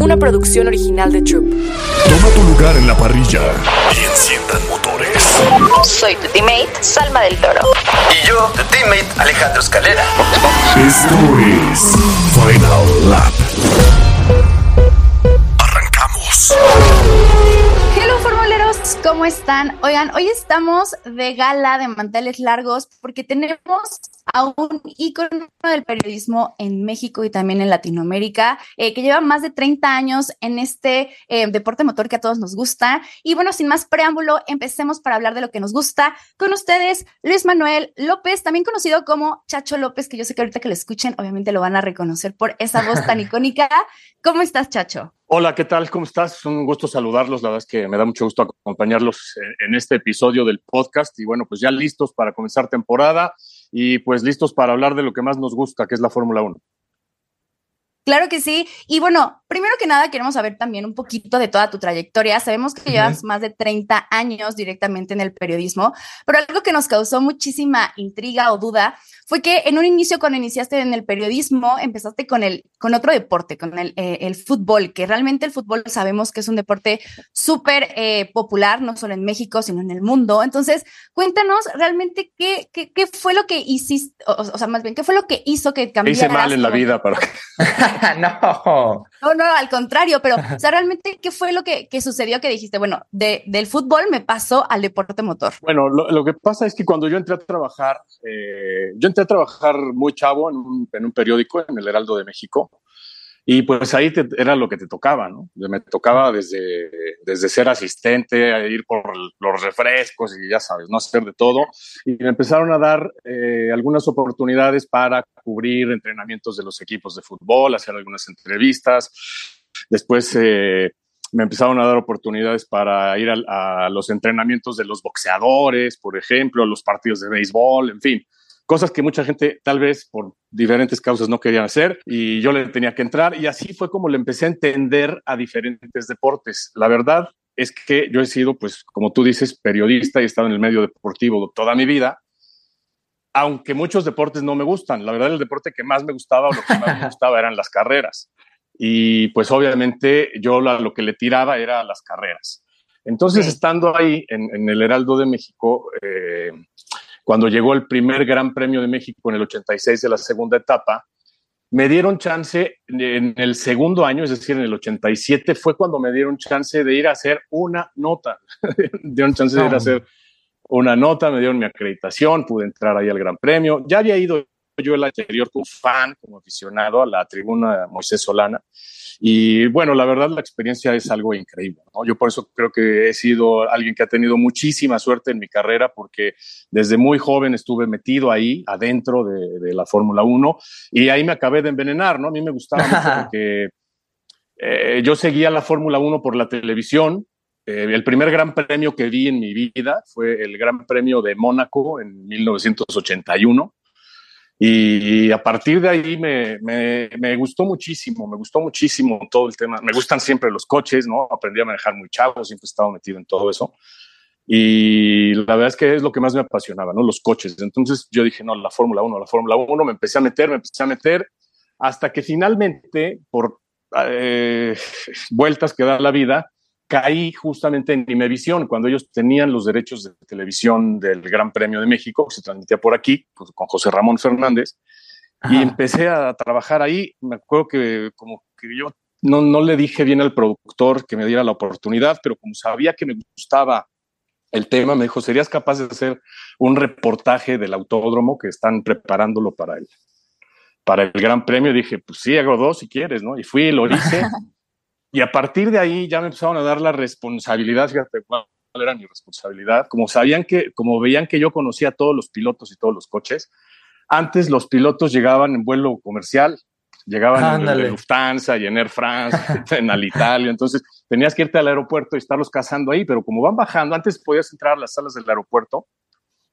una producción original de Troop. Toma tu lugar en la parrilla y enciendan motores. Soy tu teammate, Salma del Toro. Y yo, tu teammate, Alejandro Escalera. Esto es Final Lap. Arrancamos. Hello formuleros, ¿cómo están? Oigan, hoy estamos de gala de manteles largos porque tenemos a un ícono del periodismo en México y también en Latinoamérica, eh, que lleva más de 30 años en este eh, deporte motor que a todos nos gusta. Y bueno, sin más preámbulo, empecemos para hablar de lo que nos gusta. Con ustedes, Luis Manuel López, también conocido como Chacho López, que yo sé que ahorita que lo escuchen, obviamente lo van a reconocer por esa voz tan icónica. ¿Cómo estás, Chacho? Hola, ¿qué tal? ¿Cómo estás? Es un gusto saludarlos. La verdad es que me da mucho gusto acompañarlos en este episodio del podcast. Y bueno, pues ya listos para comenzar temporada y pues listos para hablar de lo que más nos gusta, que es la Fórmula 1. Claro que sí. Y bueno, primero que nada queremos saber también un poquito de toda tu trayectoria. Sabemos que llevas más de 30 años directamente en el periodismo, pero algo que nos causó muchísima intriga o duda fue que en un inicio cuando iniciaste en el periodismo empezaste con el con otro deporte, con el, eh, el fútbol, que realmente el fútbol sabemos que es un deporte súper eh, popular, no solo en México, sino en el mundo. Entonces, cuéntanos realmente qué, qué, qué fue lo que hiciste, o, o, sea, más bien, qué fue lo que hizo que cambiaras. Hice mal en la vida no. No, no, al contrario, pero, o sea, realmente, ¿qué fue lo que, que sucedió que dijiste, bueno, de, del fútbol me paso al deporte motor? Bueno, lo, lo, que pasa es que cuando yo entré a trabajar, eh, yo entré a trabajar muy chavo en un, en un periódico, en el Heraldo de México, y pues ahí era lo que te tocaba, ¿no? Me tocaba desde, desde ser asistente, a ir por los refrescos y ya sabes, no hacer de todo. Y me empezaron a dar eh, algunas oportunidades para cubrir entrenamientos de los equipos de fútbol, hacer algunas entrevistas. Después eh, me empezaron a dar oportunidades para ir a, a los entrenamientos de los boxeadores, por ejemplo, a los partidos de béisbol, en fin cosas que mucha gente tal vez por diferentes causas no querían hacer y yo le tenía que entrar y así fue como le empecé a entender a diferentes deportes. La verdad es que yo he sido, pues, como tú dices, periodista y he estado en el medio deportivo toda mi vida, aunque muchos deportes no me gustan. La verdad, el deporte que más me gustaba o lo que más me gustaba eran las carreras. Y pues obviamente yo la, lo que le tiraba era las carreras. Entonces, estando ahí en, en, el Heraldo de México, eh, cuando llegó el primer Gran Premio de México en el 86 de la segunda etapa, me dieron chance en el segundo año, es decir, en el 87, fue cuando me dieron chance de ir a hacer una nota. dieron chance de ir a hacer una nota, me dieron mi acreditación, pude entrar ahí al Gran Premio. Ya había ido yo el anterior como fan, como aficionado a la tribuna Moisés Solana. Y bueno, la verdad la experiencia es algo increíble. ¿no? Yo por eso creo que he sido alguien que ha tenido muchísima suerte en mi carrera porque desde muy joven estuve metido ahí, adentro de, de la Fórmula 1 y ahí me acabé de envenenar. ¿no? A mí me gustaba mucho porque eh, yo seguía la Fórmula 1 por la televisión. Eh, el primer gran premio que vi en mi vida fue el Gran Premio de Mónaco en 1981. Y a partir de ahí me, me, me, gustó muchísimo, me gustó muchísimo todo el tema. Me gustan siempre los coches, ¿no? Aprendí a manejar muy chavo, siempre he estado metido en todo eso. Y la verdad es que es lo que más me apasionaba, ¿no? Los coches. Entonces yo dije, no, la Fórmula 1, la Fórmula 1, me empecé a meter, me empecé a meter, hasta que finalmente, por eh, vueltas que da la vida, caí justamente en Imevisión, cuando ellos tenían los derechos de televisión del Gran Premio de México, que se transmitía por aquí, pues, con José Ramón Fernández, Ajá. y empecé a trabajar ahí. Me acuerdo que como que yo no, no le dije bien al productor que me diera la oportunidad, pero como sabía que me gustaba el tema, me dijo, ¿serías capaz de hacer un reportaje del autódromo que están preparándolo para el, para el Gran Premio? Dije, pues sí, hago dos si quieres, ¿no? Y fui, lo hice. Y a partir de ahí ya me empezaron a dar la responsabilidad, fíjate cuál era mi responsabilidad, como sabían que, como veían que yo conocía a todos los pilotos y todos los coches, antes los pilotos llegaban en vuelo comercial, llegaban Ándale. en, Lufthansa y en Air France, en Alitalia, entonces tenías que irte al aeropuerto y estarlos cazando ahí, pero como van bajando, antes podías entrar a las salas del aeropuerto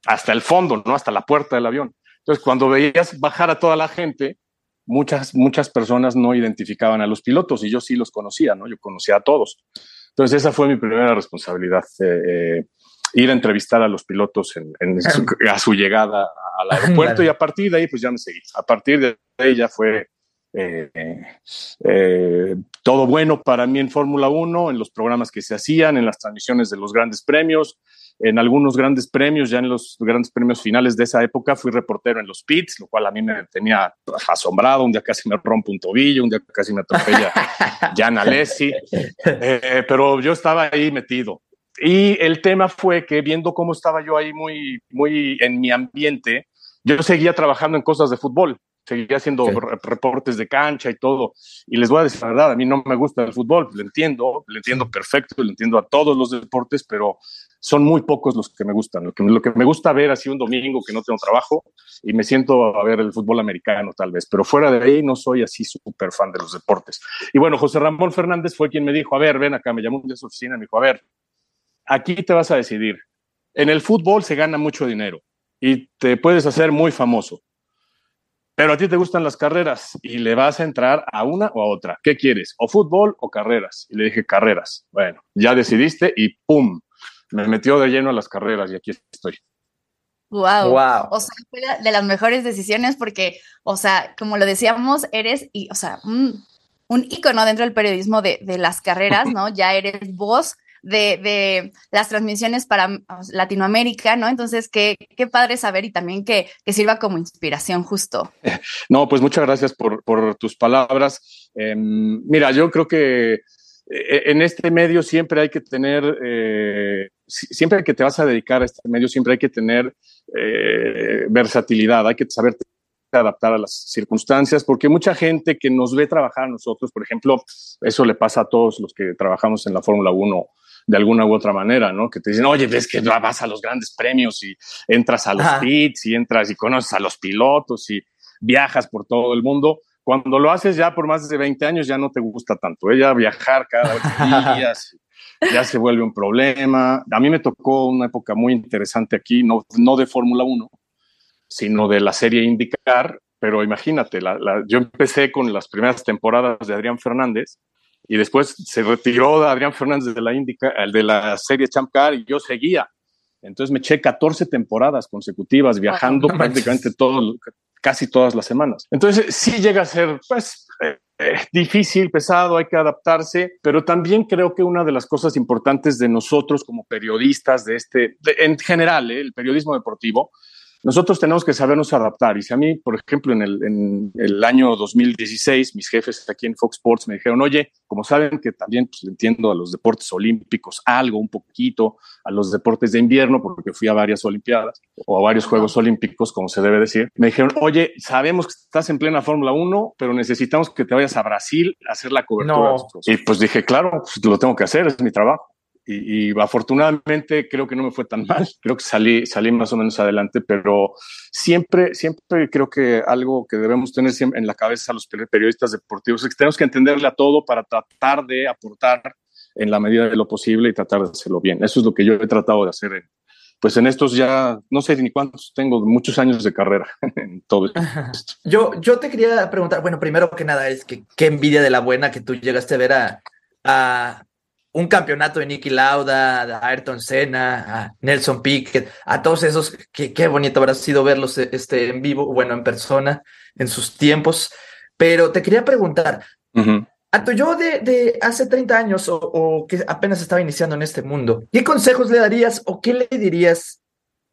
hasta el fondo, ¿no? Hasta la puerta del avión. Entonces, cuando veías bajar a toda la gente, muchas, muchas personas no identificaban a los pilotos y yo sí los conocía, ¿no? Yo conocía a todos. Entonces esa fue mi primera responsabilidad, eh, eh, ir a entrevistar a los pilotos en, en su, a su llegada al aeropuerto y a partir de ahí pues ya me seguí. A partir de ahí ya fue eh, eh, todo bueno para mí en Fórmula 1, en los programas que se hacían, en las transmisiones de los grandes premios, en algunos grandes premios, ya en los grandes premios finales de esa época, fui reportero en los pits, lo cual a mí me tenía asombrado. Un día casi me rompo un tobillo, un día casi me atropella Jan Alessi, eh, pero yo estaba ahí metido. Y el tema fue que viendo cómo estaba yo ahí muy, muy en mi ambiente, yo seguía trabajando en cosas de fútbol seguía haciendo reportes de cancha y todo. Y les voy a decir la verdad, a mí no me gusta el fútbol, lo entiendo, lo entiendo perfecto, lo entiendo a todos los deportes, pero son muy pocos los que me gustan. Lo que, lo que me gusta ver así un domingo que no tengo trabajo y me siento a ver el fútbol americano tal vez, pero fuera de ahí no soy así súper fan de los deportes. Y bueno, José Ramón Fernández fue quien me dijo, a ver, ven acá, me llamó de su oficina me dijo, a ver, aquí te vas a decidir. En el fútbol se gana mucho dinero y te puedes hacer muy famoso pero a ti te gustan las carreras y le vas a entrar a una o a otra. ¿Qué quieres? ¿O fútbol o carreras? Y le dije carreras. Bueno, ya decidiste y ¡pum! Me metió de lleno a las carreras y aquí estoy. Wow. wow. O sea, fue de las mejores decisiones porque, o sea, como lo decíamos, eres, y, o sea, un, un ícono dentro del periodismo de, de las carreras, ¿no? Ya eres vos de, las transmisiones para Latinoamérica, ¿no? Entonces, qué, qué padre saber y también que, sirva como inspiración justo. No, pues muchas gracias por, tus palabras. Em, mira, yo creo que eh, en este medio siempre hay que tener, eh, siempre que te vas a dedicar a este medio, siempre hay que tener eh, versatilidad, hay que saber adaptar a las circunstancias, porque mucha gente que nos ve trabajar a nosotros, por ejemplo, eso le pasa a todos los que trabajamos en la Fórmula 1 de alguna u otra manera, ¿no? Que te dicen, oye, ves que vas a los grandes premios y entras a los pits y entras y conoces a los pilotos y viajas por todo el mundo. Cuando lo haces ya por más de 20 años ya no te gusta tanto. Ella ¿eh? viajar cada ocho días ya se vuelve un problema. A mí me tocó una época muy interesante aquí, no, no de Fórmula 1, sino de la serie IndyCar, pero imagínate, yo empecé con las primeras temporadas de Adrián Fernández y después se retiró Adrián Fernández de la, Indica, de la serie Champ Car y yo seguía. Entonces me eché 14 temporadas consecutivas viajando prácticamente todo, casi todas las semanas. Entonces sí llega a ser pues eh, eh, difícil, pesado, hay que adaptarse, pero también creo que una de las cosas importantes de nosotros como periodistas de este, en general, eh, el periodismo deportivo, nosotros tenemos que sabernos adaptar. Y si a mí, por ejemplo, en el, en el año 2016, mis jefes aquí en Fox Sports me dijeron, oye, como saben que también pues, entiendo a los deportes olímpicos algo, un poquito, a los deportes de invierno, porque fui a varias Olimpiadas o a varios Juegos Olímpicos, como se debe decir, me dijeron, oye, sabemos que estás en plena Fórmula 1, pero necesitamos que te vayas a Brasil a hacer la cobertura. Y pues dije, claro, pues, lo tengo que hacer, es mi trabajo y, afortunadamente creo que no me fue tan mal, creo que salí, salí más o menos adelante, pero siempre, siempre creo que algo que debemos tener en la cabeza los periodistas deportivos es que tenemos que entenderle a todo para tratar de aportar en la medida de lo posible y tratar de hacerlo bien. Eso es lo que yo he tratado de hacer pues en estos ya no sé ni cuántos tengo, muchos años de carrera en todo esto. Yo, yo te quería preguntar, bueno, primero que nada es que qué envidia de la buena que tú llegaste a ver a, a, un campeonato de Nicky Lauda, a Ayrton Senna, a Nelson Piquet, a todos esos, que, qué bonito habrá sido verlos este, en vivo, bueno, en persona, en sus tiempos. Pero te quería preguntar, a tu yo de, hace 30 años o, que apenas estaba iniciando en este mundo, ¿qué consejos le darías o qué le dirías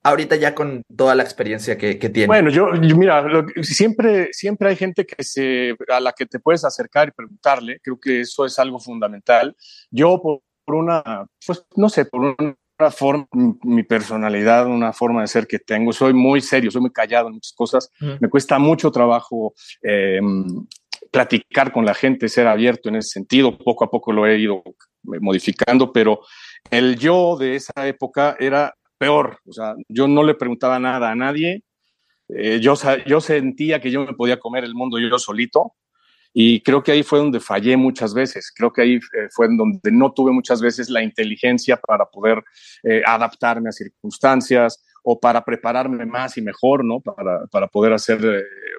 ahorita ya con toda la experiencia que, que tiene? Bueno, yo, mira, siempre, siempre hay gente que se, a la que te puedes acercar y preguntarle. Creo que eso es algo fundamental. Yo por, una, pues no sé, por una forma, mi personalidad, una forma de ser que tengo, soy muy serio, soy muy callado en muchas cosas. Me cuesta mucho trabajo em, platicar con la gente, ser abierto en ese sentido. Poco a poco lo he ido modificando, pero el yo de esa época era peor. O sea, yo no le preguntaba nada a nadie. Eh, yo, yo sentía que yo me podía comer el mundo yo solito. Y creo que ahí fue donde fallé muchas veces. Creo que ahí eh, fue donde no tuve muchas veces la inteligencia para poder eh, adaptarme a circunstancias o para prepararme más y mejor, ¿no? Para, para poder hacer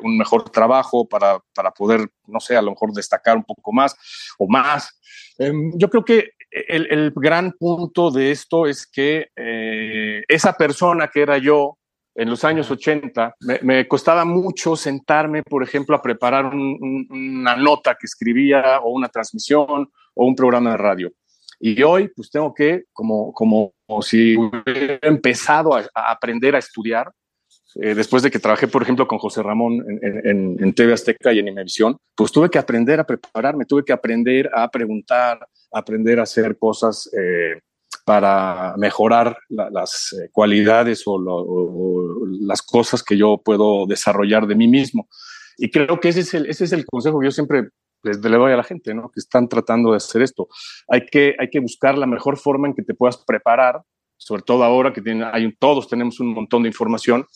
un mejor trabajo, para, para, poder, no sé, a lo mejor destacar un poco más o más. Em, yo creo que el, el, gran punto de esto es que eh, esa persona que era yo en los años 80, me, costaba mucho sentarme, por ejemplo, a preparar una nota que escribía o una transmisión o un programa de radio. Y hoy, pues tengo que, como, como, si hubiera empezado a, aprender a estudiar, eh, después de que trabajé, por ejemplo, con José Ramón en, en, TV Azteca y en Imevisión, pues tuve que aprender a prepararme, tuve que aprender a preguntar, aprender a hacer cosas eh, para mejorar las eh, cualidades o, las cosas que yo puedo desarrollar de mí mismo. Y creo que ese es el, ese es el consejo que yo siempre les, le doy a la gente, ¿no? Que están tratando de hacer esto. Hay que, hay que buscar la mejor forma en que te puedas preparar, sobre todo ahora que tiene, hay, todos tenemos un montón de información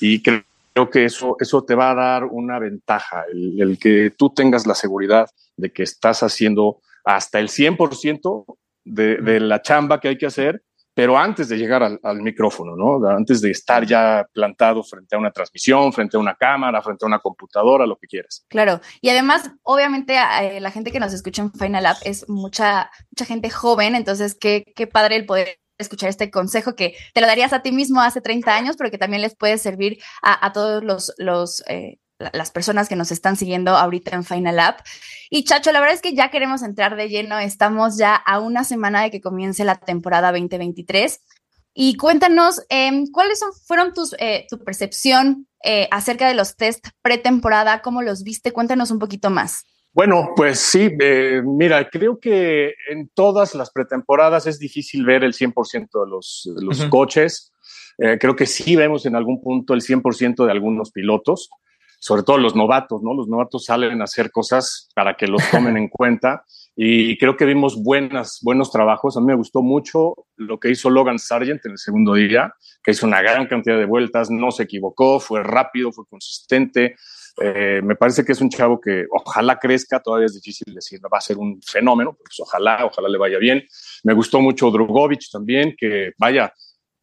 y creo que eso, eso te va a dar una ventaja, el que tú tengas la seguridad de que estás haciendo hasta el 100% de, la chamba que hay que hacer, pero antes de llegar al, micrófono, ¿no? Antes de estar ya plantado frente a una transmisión, frente a una cámara, frente a una computadora, lo que quieras. Claro, y además, obviamente, eh, la gente que nos escucha en Final App es mucha, mucha gente joven, entonces qué, qué padre el poder escuchar este consejo que te lo darías a ti mismo hace 30 años, pero que también les puede servir a, todos los, los eh, las personas que nos están siguiendo ahorita en Final App. Y Chacho, la verdad es que ya queremos entrar de lleno. Estamos ya a una semana de que comience la temporada 2023. Y cuéntanos, eh, ¿cuáles son, fueron tus, eh, tu percepción eh, acerca de los test pretemporada? ¿Cómo los viste? Cuéntanos un poquito más. Bueno, pues sí, eh, mira, creo que en todas las pretemporadas es difícil ver el 100% de los, de los coches. creo que sí vemos en algún punto el 100% de algunos pilotos sobre todo los novatos, ¿no? Los novatos salen a hacer cosas para que los tomen en cuenta y creo que vimos buenas, buenos trabajos. A mí me gustó mucho lo que hizo Logan Sargent en el segundo día, que hizo una gran cantidad de vueltas, no se equivocó, fue rápido, fue consistente. Eh, me parece que es un chavo que ojalá crezca, todavía es difícil decir, va a ser un fenómeno, pues ojalá, ojalá le vaya bien. Me gustó mucho Drogovic también, que vaya,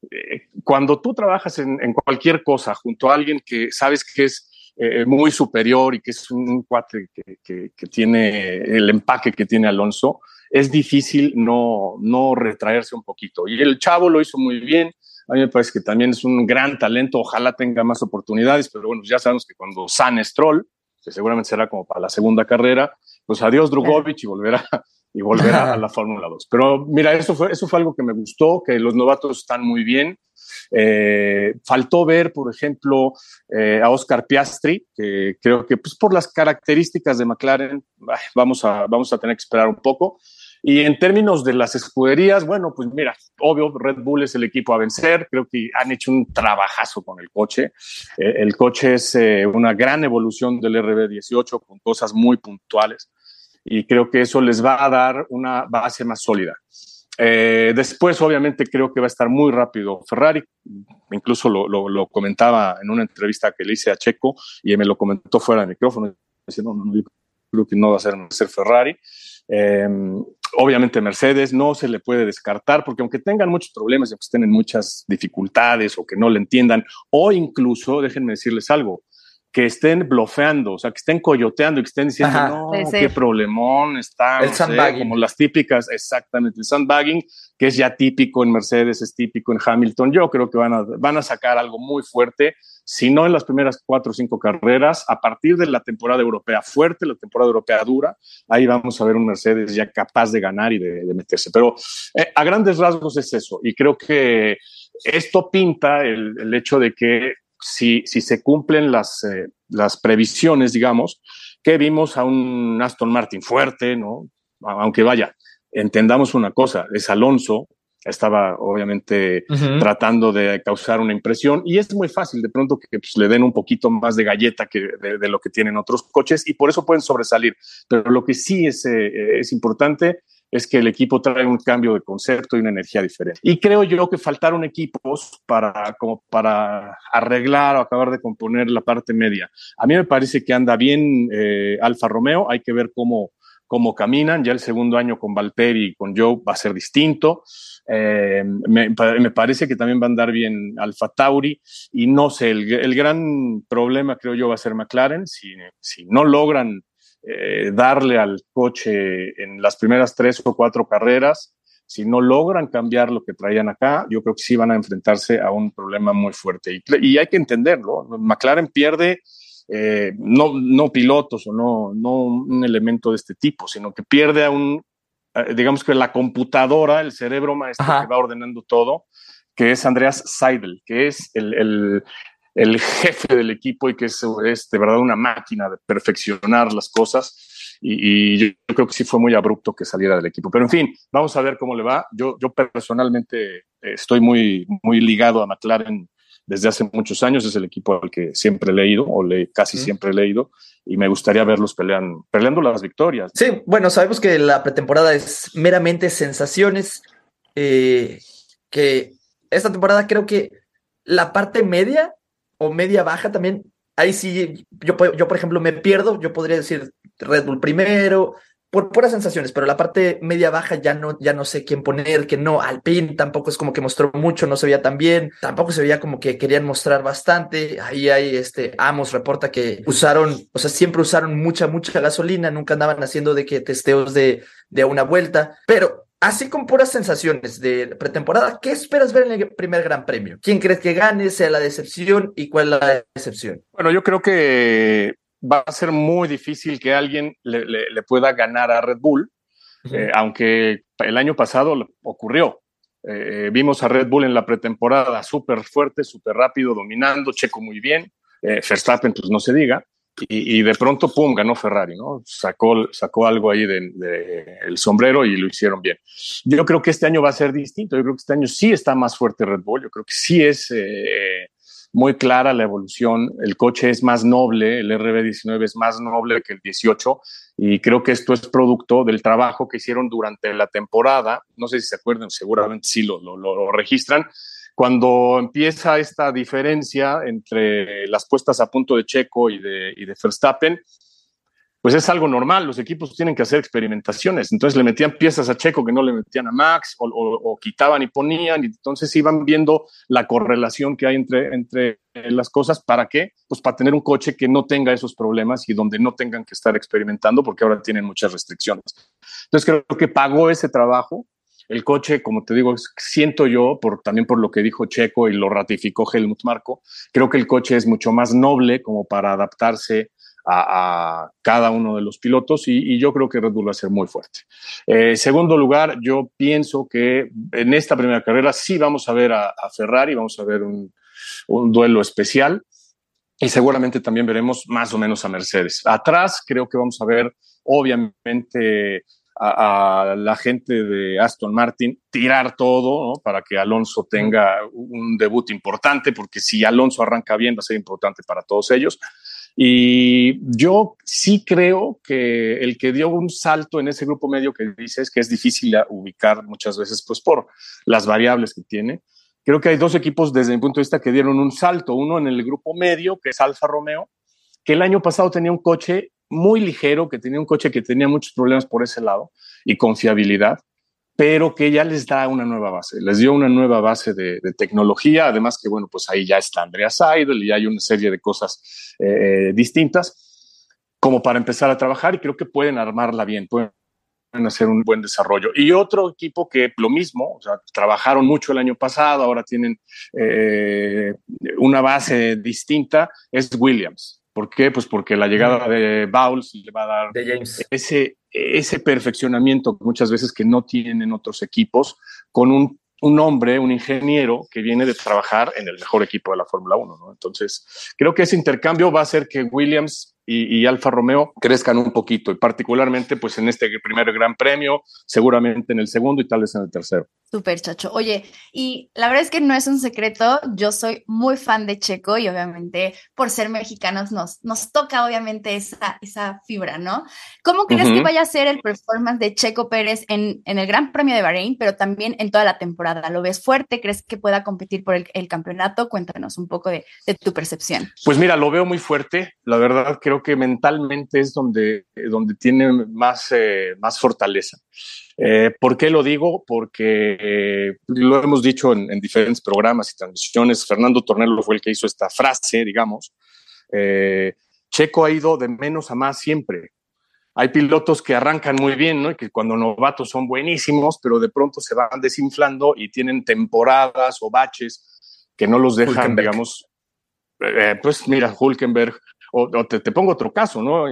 eh, cuando tú trabajas en, en cualquier cosa junto a alguien que sabes que es eh, muy superior y que es un cuate que, que, tiene el empaque que tiene Alonso, es difícil no, no retraerse un poquito. Y el chavo lo hizo muy bien. A mí me parece que también es un gran talento. Ojalá tenga más oportunidades, pero bueno, ya sabemos que cuando San Stroll, que seguramente será como para la segunda carrera, pues adiós Drugovic y volverá, y volverá a la Fórmula 2. Pero mira, eso fue, eso fue algo que me gustó, que los novatos están muy bien. Eh, faltó ver, por ejemplo, eh, a Oscar Piastri, que creo que pues, por las características de McLaren vamos a, vamos a tener que esperar un poco. Y en términos de las escuderías, bueno, pues mira, obvio, Red Bull es el equipo a vencer. Creo que han hecho un trabajazo con el coche. Eh, el coche es una gran evolución del RB18 con cosas muy puntuales. Y creo que eso les va a dar una base más sólida. Eh, después, obviamente, creo que va a estar muy rápido Ferrari. Incluso lo, comentaba en una entrevista que le hice a Checo y me lo comentó fuera de micrófono. Diciendo, no, no, creo que no va a ser, ser Ferrari. Eh, obviamente Mercedes no se le puede descartar porque aunque tengan muchos problemas y que estén en muchas dificultades o que no le entiendan o incluso, déjenme decirles algo, que estén blofeando, o sea, que estén coyoteando y que estén diciendo, no, qué problemón está, el sandbagging. como las típicas, exactamente, el sandbagging, que es ya típico en Mercedes, es típico en Hamilton. Yo creo que van a, van a sacar algo muy fuerte, si no en las primeras cuatro o cinco carreras, a partir de la temporada europea fuerte, la temporada europea dura, ahí vamos a ver un Mercedes ya capaz de ganar y de, meterse. Pero eh, a grandes rasgos es eso, y creo que esto pinta el, el hecho de que si, si se cumplen las, eh, las previsiones, digamos, que vimos a un Aston Martin fuerte, ¿no? Aunque vaya, entendamos una cosa, es Alonso, estaba obviamente tratando de causar una impresión y es muy fácil de pronto que pues, le den un poquito más de galleta que de, lo que tienen otros coches y por eso pueden sobresalir. Pero lo que sí es, eh, es importante es que el equipo trae un cambio de concepto y una energía diferente. Y creo yo que faltaron equipos para, como para arreglar o acabar de componer la parte media. A mí me parece que anda bien eh, Alfa Romeo, hay que ver cómo, cómo caminan. Ya el segundo año con Valtteri y con Joe va a ser distinto. Eh, me, me, parece que también va a andar bien Alfa Tauri y no sé, el, el, gran problema creo yo va a ser McLaren. Si, si no logran eh, darle al coche en las primeras tres o cuatro carreras, si no logran cambiar lo que traían acá, yo creo que sí van a enfrentarse a un problema muy fuerte. Y, y hay que entenderlo. McLaren pierde eh, no, no pilotos o no, no un elemento de este tipo, sino que pierde a un, digamos que la computadora, el cerebro maestro que va ordenando todo, que es Andreas Seidel, que es el, el, jefe del equipo y que es, es, de verdad una máquina de perfeccionar las cosas. Y, yo creo que sí fue muy abrupto que saliera del equipo. Pero en fin, vamos a ver cómo le va. Yo, yo personalmente estoy muy, muy ligado a McLaren desde hace muchos años, es el equipo al que siempre he leído, o le, casi siempre he leído, y me gustaría verlos pelean, peleando las victorias. Sí, bueno, sabemos que la pretemporada es meramente sensaciones, eh, que esta temporada creo que la parte media o media baja también, ahí sí, yo, yo por ejemplo me pierdo, yo podría decir Red Bull primero, por puras sensaciones, pero la parte media baja ya no, ya no sé quién poner, que no, Alpine tampoco es como que mostró mucho, no se veía tan bien, tampoco se veía como que querían mostrar bastante, ahí hay este, Amos reporta que usaron, o sea, siempre usaron mucha, mucha gasolina, nunca andaban haciendo de que testeos de, de una vuelta, pero Así con puras sensaciones de pretemporada, ¿qué esperas ver en el primer Gran Premio? ¿Quién crees que gane, sea la decepción y cuál es la decepción? Bueno, yo creo que va a ser muy difícil que alguien le, pueda ganar a Red Bull, eh, aunque el año pasado ocurrió. Eh, vimos a Red Bull en la pretemporada súper fuerte, súper rápido, dominando, Checo muy bien, eh, Verstappen pues no se diga, y, de pronto, pum, ganó Ferrari, ¿no? Sacó, sacó algo ahí del de, el sombrero y lo hicieron bien. Yo creo que este año va a ser distinto, yo creo que este año sí está más fuerte Red Bull, yo creo que sí es muy clara la evolución. El coche es más noble, el RB19 es más noble que el 18 y creo que esto es producto del trabajo que hicieron durante la temporada. No sé si se acuerdan, seguramente sí lo, lo, lo registran. Cuando empieza esta diferencia entre las puestas a punto de Checo y de, y de Verstappen, pues es algo normal, los equipos tienen que hacer experimentaciones, entonces le metían piezas a Checo que no le metían a Max o, quitaban y ponían, y entonces iban viendo la correlación que hay entre, entre las cosas, ¿para qué? Pues para tener un coche que no tenga esos problemas y donde no tengan que estar experimentando porque ahora tienen muchas restricciones. Entonces creo que pagó ese trabajo, el coche, como te digo, siento yo, por, también por lo que dijo Checo y lo ratificó Helmut Marco, creo que el coche es mucho más noble como para adaptarse a, cada uno de los pilotos y, yo creo que Red Bull va a ser muy fuerte. Eh, segundo lugar, yo pienso que en esta primera carrera sí vamos a ver a, Ferrari, vamos a ver un, duelo especial y seguramente también veremos más o menos a Mercedes. Atrás creo que vamos a ver obviamente a, la gente de Aston Martin tirar todo para que Alonso tenga un debut importante, porque si Alonso arranca bien va a ser importante para todos ellos. Y yo sí creo que el que dio un salto en ese grupo medio que dices que es difícil ubicar muchas veces pues por las variables que tiene. Creo que hay dos equipos desde mi punto de vista que dieron un salto. Uno en el grupo medio, que es Alfa Romeo, que el año pasado tenía un coche muy ligero, que tenía un coche que tenía muchos problemas por ese lado y confiabilidad pero que ya les da una nueva base, les dio una nueva base de, tecnología, además que, bueno, pues ahí ya está Andrea Seidel y hay una serie de cosas eh, eh, distintas como para empezar a trabajar y creo que pueden armarla bien, pueden hacer un buen desarrollo. Y otro equipo que lo mismo, trabajaron mucho el año pasado, ahora tienen eh, una base distinta, es Williams. ¿Por qué? Pues porque la llegada de Bowles le va a dar ese, ese perfeccionamiento muchas veces que no tienen otros equipos con un, un, hombre, un ingeniero que viene de trabajar en el mejor equipo de la Fórmula 1. ¿no? Entonces, creo que ese intercambio va a hacer que Williams y, Alfa Romeo crezcan un poquito, y particularmente pues en este primer Gran Premio, seguramente en el segundo y tal vez en el tercero. Súper, Chacho. Oye, y la verdad es que no es un secreto, yo soy muy fan de Checo y obviamente por ser mexicanos nos, nos toca obviamente esa, esa fibra, ¿no? ¿Cómo crees que vaya a ser el performance de Checo Pérez en, en, el Gran Premio de Bahrein, pero también en toda la temporada? ¿Lo ves fuerte? ¿Crees que pueda competir por el, el campeonato? Cuéntanos un poco de, de tu percepción. Pues mira, lo veo muy fuerte, la verdad creo que mentalmente es donde, donde tiene más, eh, más fortaleza. Eh, ¿Por qué lo digo? Porque eh, lo hemos dicho en, diferentes programas y transmisiones. Fernando Tornelo fue el que hizo esta frase, digamos. Checo ha ido de menos a más siempre. hay pilotos que arrancan muy bien, ¿no? Y que cuando novatos son buenísimos, pero de pronto se van desinflando y tienen temporadas o baches que no los dejan, digamos, eh, pues mira, Hulkenberg, o, te, pongo otro caso, ¿no?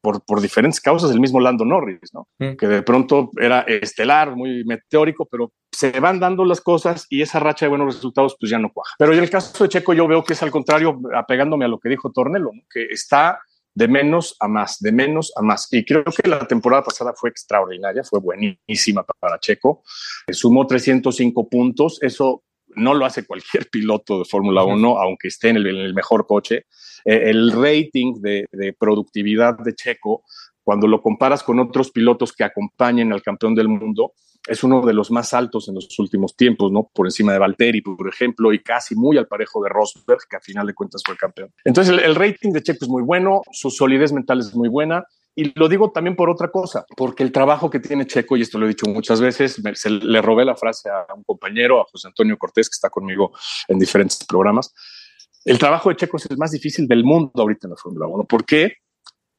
por, por, diferentes causas, el mismo Lando Norris, ¿no? Mm. Que de pronto era estelar, muy meteórico, pero se van dando las cosas y esa racha de buenos resultados pues ya no cuaja. Pero en el caso de Checo yo veo que es al contrario, apegándome a lo que dijo Tornelo, ¿no? que está de menos a más, de menos a más. Y creo que la temporada pasada fue extraordinaria, fue buenísima para Checo. Sumó 305 puntos, eso no lo hace cualquier piloto de Fórmula 1, aunque esté en el, mejor coche. Eh, el rating de, de, productividad de Checo, cuando lo comparas con otros pilotos que acompañen al campeón del mundo, es uno de los más altos en los últimos tiempos, ¿no? Por encima de Valtteri, por ejemplo, y casi muy al parejo de Rosberg, que a final de cuentas fue el campeón. Entonces, el, rating de Checo es muy bueno, su solidez mental es muy buena. Y lo digo también por otra cosa, porque el trabajo que tiene Checo, y esto lo he dicho muchas veces, se, le robé la frase a un compañero, a José Antonio Cortés, que está conmigo en diferentes programas. El trabajo de Checo es el más difícil del mundo ahorita en la Fórmula 1. ¿Por qué?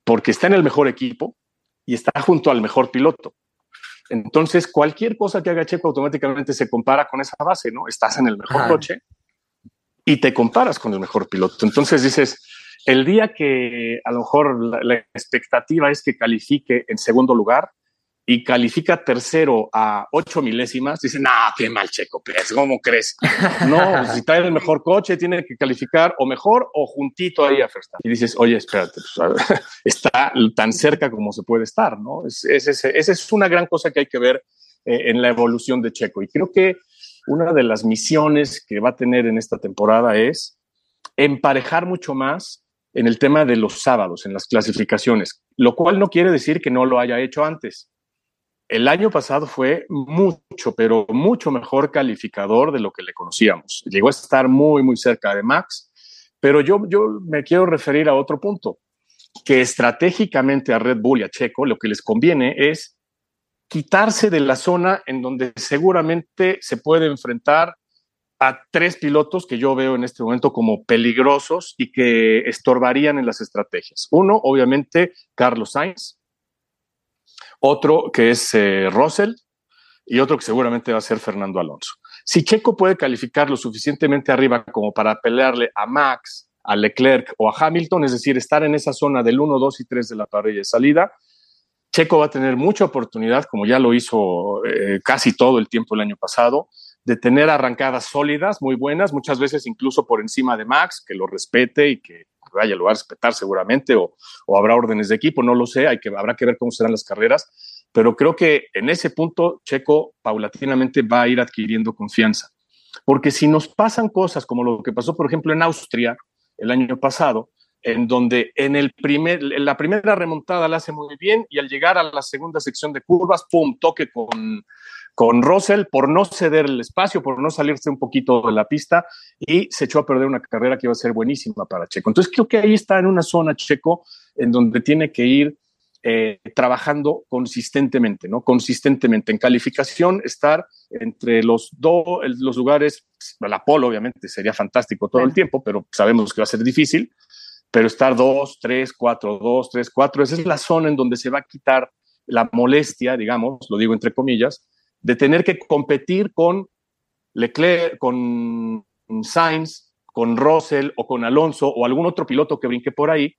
Porque está en el mejor equipo y está junto al mejor piloto. Entonces, cualquier cosa que haga Checo automáticamente se compara con esa base, ¿no? Estás en el mejor coche y te comparas con el mejor piloto. Entonces dices, el día que a lo mejor la, expectativa es que califique en segundo lugar, y califica tercero a ocho milésimas, dicen, ah, qué mal Checo Pérez, ¿cómo crees? No, pues, si trae el mejor coche, tiene que calificar o mejor o juntito ahí a Verstappen. Y dices, oye, espérate, pues, está tan cerca como se puede estar, ¿no? Esa es, una gran cosa que hay que ver eh, en la evolución de Checo. Y creo que una de las misiones que va a tener en esta temporada es emparejar mucho más en el tema de los sábados, en las clasificaciones, lo cual no quiere decir que no lo haya hecho antes el año pasado fue mucho, pero mucho mejor calificador de lo que le conocíamos. Llegó a estar muy, muy cerca de Max, pero yo, yo me quiero referir a otro punto, que estratégicamente a Red Bull y a Checo lo que les conviene es quitarse de la zona en donde seguramente se puede enfrentar a tres pilotos que yo veo en este momento como peligrosos y que estorbarían en las estrategias. Uno, obviamente, Carlos Sainz, otro que es eh, Russell y otro que seguramente va a ser Fernando Alonso. Si Checo puede calificar lo suficientemente arriba como para pelearle a Max, a Leclerc o a Hamilton, es decir, estar en esa zona del 1, 2 y 3 de la parrilla de salida, Checo va a tener mucha oportunidad, como ya lo hizo eh, casi todo el tiempo el año pasado, de tener arrancadas sólidas, muy buenas, muchas veces incluso por encima de Max, que lo respete y que vaya, lo va a respetar seguramente, o, habrá órdenes de equipo, no lo sé, hay que, habrá que ver cómo serán las carreras, pero creo que en ese punto Checo paulatinamente va a ir adquiriendo confianza. Porque si nos pasan cosas como lo que pasó, por ejemplo, en Austria el año pasado, en donde en, el primer, en la primera remontada la hace muy bien y al llegar a la segunda sección de curvas, ¡pum!, toque con, con Russell por no ceder el espacio, por no salirse un poquito de la pista y se echó a perder una carrera que iba a ser buenísima para Checo. Entonces creo que ahí está en una zona Checo en donde tiene que ir eh, trabajando consistentemente, ¿no? Consistentemente. En calificación, estar entre los dos, los lugares, la polo obviamente sería fantástico todo el tiempo, pero sabemos que va a ser difícil, pero estar dos, tres, cuatro, dos, tres, cuatro, esa es la zona en donde se va a quitar la molestia, digamos, lo digo entre comillas, de tener que competir con Leclerc, con Sainz, con Russell o con Alonso o algún otro piloto que brinque por ahí,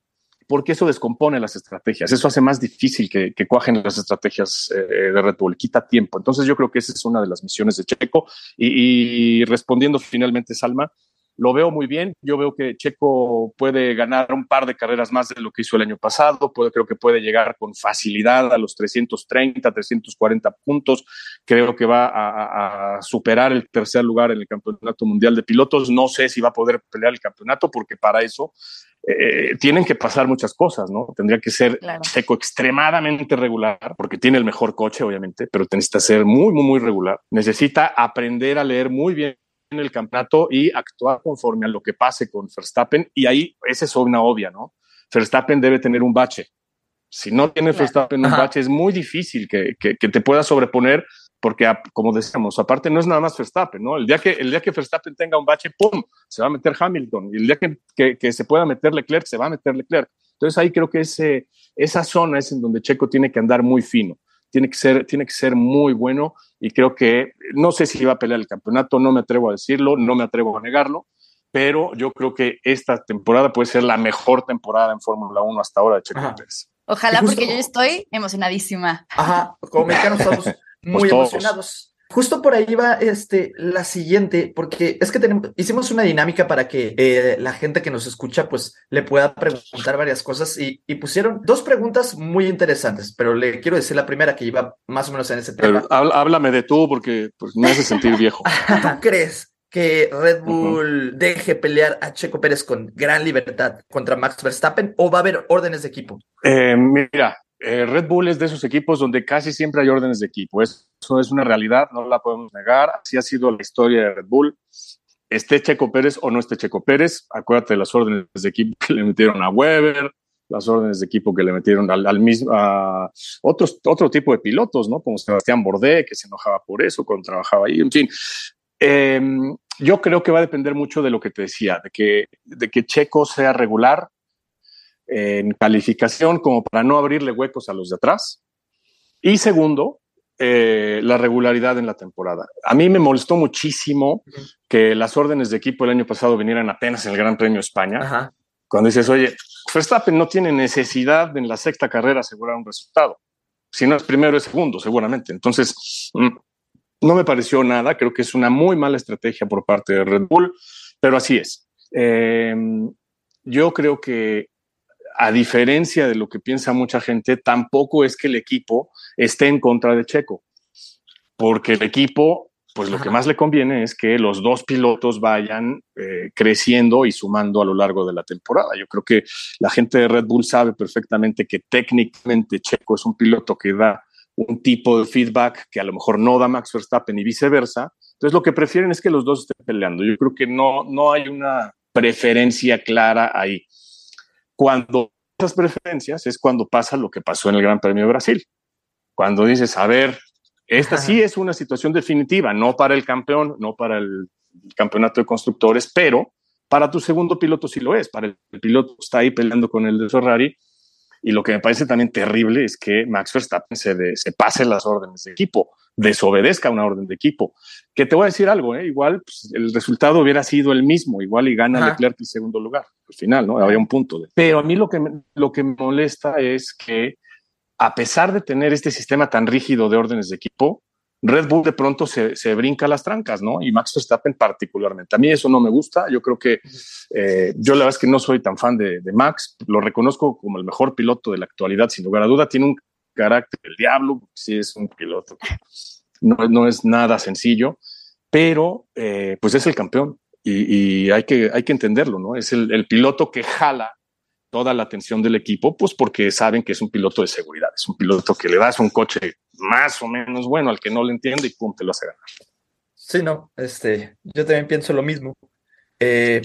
porque eso descompone las estrategias. Eso hace más difícil que, cuajen las estrategias eh, de Red Bull, quita tiempo. Entonces yo creo que esa es una de las misiones de Checo. y respondiendo finalmente, Salma, lo veo muy bien. Yo veo que Checo puede ganar un par de carreras más de lo que hizo el año pasado. Puedo, creo que puede llegar con facilidad a los 330, 340 puntos. Creo que va a, superar el tercer lugar en el Campeonato Mundial de Pilotos. No sé si va a poder pelear el campeonato porque para eso eh, tienen que pasar muchas cosas, ¿no? Tendría que ser Checo extremadamente regular, porque tiene el mejor coche, obviamente, pero necesita ser muy, muy, muy regular. Necesita aprender a leer muy bien en el campeonato y actuar conforme a lo que pase con Verstappen. Y ahí esa es una obvia, ¿no? Verstappen debe tener un bache. Si no tiene Verstappen un bache, es muy difícil que, que, te pueda sobreponer, porque, como decíamos, aparte no es nada más Verstappen, ¿no? El día que, el día que Verstappen tenga un bache, ¡pum! Se va a meter Hamilton. Y el día que, que se pueda meter Leclerc, se va a meter Leclerc. Entonces ahí creo que ese, esa zona es en donde Checo tiene que andar muy fino, tiene que ser, tiene que ser muy bueno y creo que no sé si va a pelear el campeonato, no me atrevo a decirlo, no me atrevo a negarlo, pero yo creo que esta temporada puede ser la mejor temporada en Fórmula 1 hasta ahora de Checo Pérez. Ojalá, porque yo estoy emocionadísima. Ajá, como mexicanos estamos muy pues emocionados. Justo por ahí va este, la siguiente, porque es que tenemos, hicimos una dinámica para que eh, la gente que nos escucha pues le pueda preguntar varias cosas y, pusieron dos preguntas muy interesantes, pero le quiero decir la primera que iba más o menos en ese tema. háblame de tú porque pues, me hace sentir viejo. ¿Tú crees que Red Bull deje pelear a Checo Pérez con gran libertad contra Max Verstappen o va a haber órdenes de equipo? Eh, mira, eh, Red Bull es de esos equipos donde casi siempre hay órdenes de equipo. Eso es una realidad, no la podemos negar. Así ha sido la historia de Red Bull. Esté Checo Pérez o no esté Checo Pérez, acuérdate de las órdenes de equipo que le metieron a Weber, las órdenes de equipo que le metieron al, mismo, a otros, otro tipo de pilotos, ¿no? Como Sebastián Bordé, que se enojaba por eso cuando trabajaba ahí. En fin, em, yo creo que va a depender mucho de lo que te decía, de que, de que Checo sea regular, en calificación como para no abrirle huecos a los de atrás. Y segundo, eh, la regularidad en la temporada. A mí me molestó muchísimo que las órdenes de equipo el año pasado vinieran apenas en el Gran Premio España. Cuando dices, oye, Verstappen no tiene necesidad de en la sexta carrera asegurar un resultado. Si no es primero, es segundo, seguramente. Entonces, mm, no me pareció nada. Creo que es una muy mala estrategia por parte de Red Bull, pero así es. Eh, yo creo que a diferencia de lo que piensa mucha gente, tampoco es que el equipo esté en contra de Checo, porque el equipo, pues lo que más le conviene es que los dos pilotos vayan eh, creciendo y sumando a lo largo de la temporada. Yo creo que la gente de Red Bull sabe perfectamente que técnicamente Checo es un piloto que da un tipo de feedback que a lo mejor no da Max Verstappen y viceversa. Entonces lo que prefieren es que los dos estén peleando. Yo creo que no, no hay una preferencia clara ahí. Cuando esas preferencias es cuando pasa lo que pasó en el Gran Premio de Brasil. Cuando dices, a ver, esta sí es una situación definitiva, no para el campeón, no para el campeonato de constructores, pero para tu segundo piloto sí lo es. Para el, piloto está ahí peleando con el de Ferrari y lo que me parece también terrible es que Max Verstappen se, se pase las órdenes de equipo, desobedezca una orden de equipo. Que te voy a decir algo, ¿eh? igual pues, el resultado hubiera sido el mismo, igual y gana Leclerc el segundo lugar, al final, ¿no? Había un punto. De... Pero a mí lo que, lo que me molesta es que a pesar de tener este sistema tan rígido de órdenes de equipo, Red Bull de pronto se, se, brinca las trancas, ¿no? Y Max Verstappen particularmente. A mí eso no me gusta. Yo creo que eh, yo la verdad es que no soy tan fan de, de, Max. Lo reconozco como el mejor piloto de la actualidad, sin lugar a duda. Tiene un carácter del diablo. Sí, es un piloto. No, no es nada sencillo, pero eh, pues es el campeón y, hay, que, hay que entenderlo, ¿no? Es el, piloto que jala toda la atención del equipo, pues porque saben que es un piloto de seguridad, es un piloto que le das un coche más o menos bueno al que no le entiende y pum, te lo hace ganar. Sí, no, este, yo también pienso lo mismo. Eh,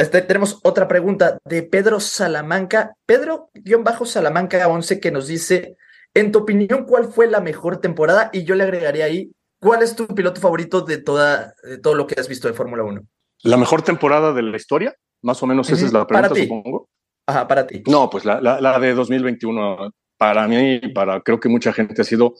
este, tenemos otra pregunta de Pedro Salamanca, Pedro-Salamanca 11 que nos dice, en tu opinión, ¿cuál fue la mejor temporada? Y yo le agregaría ahí, ¿cuál es tu piloto favorito de, toda, de todo lo que has visto de Fórmula 1? La mejor temporada de la historia, más o menos esa es la pregunta, supongo. Ajá, para ti. No, pues la, la, la de 2021 para mí y para creo que mucha gente ha sido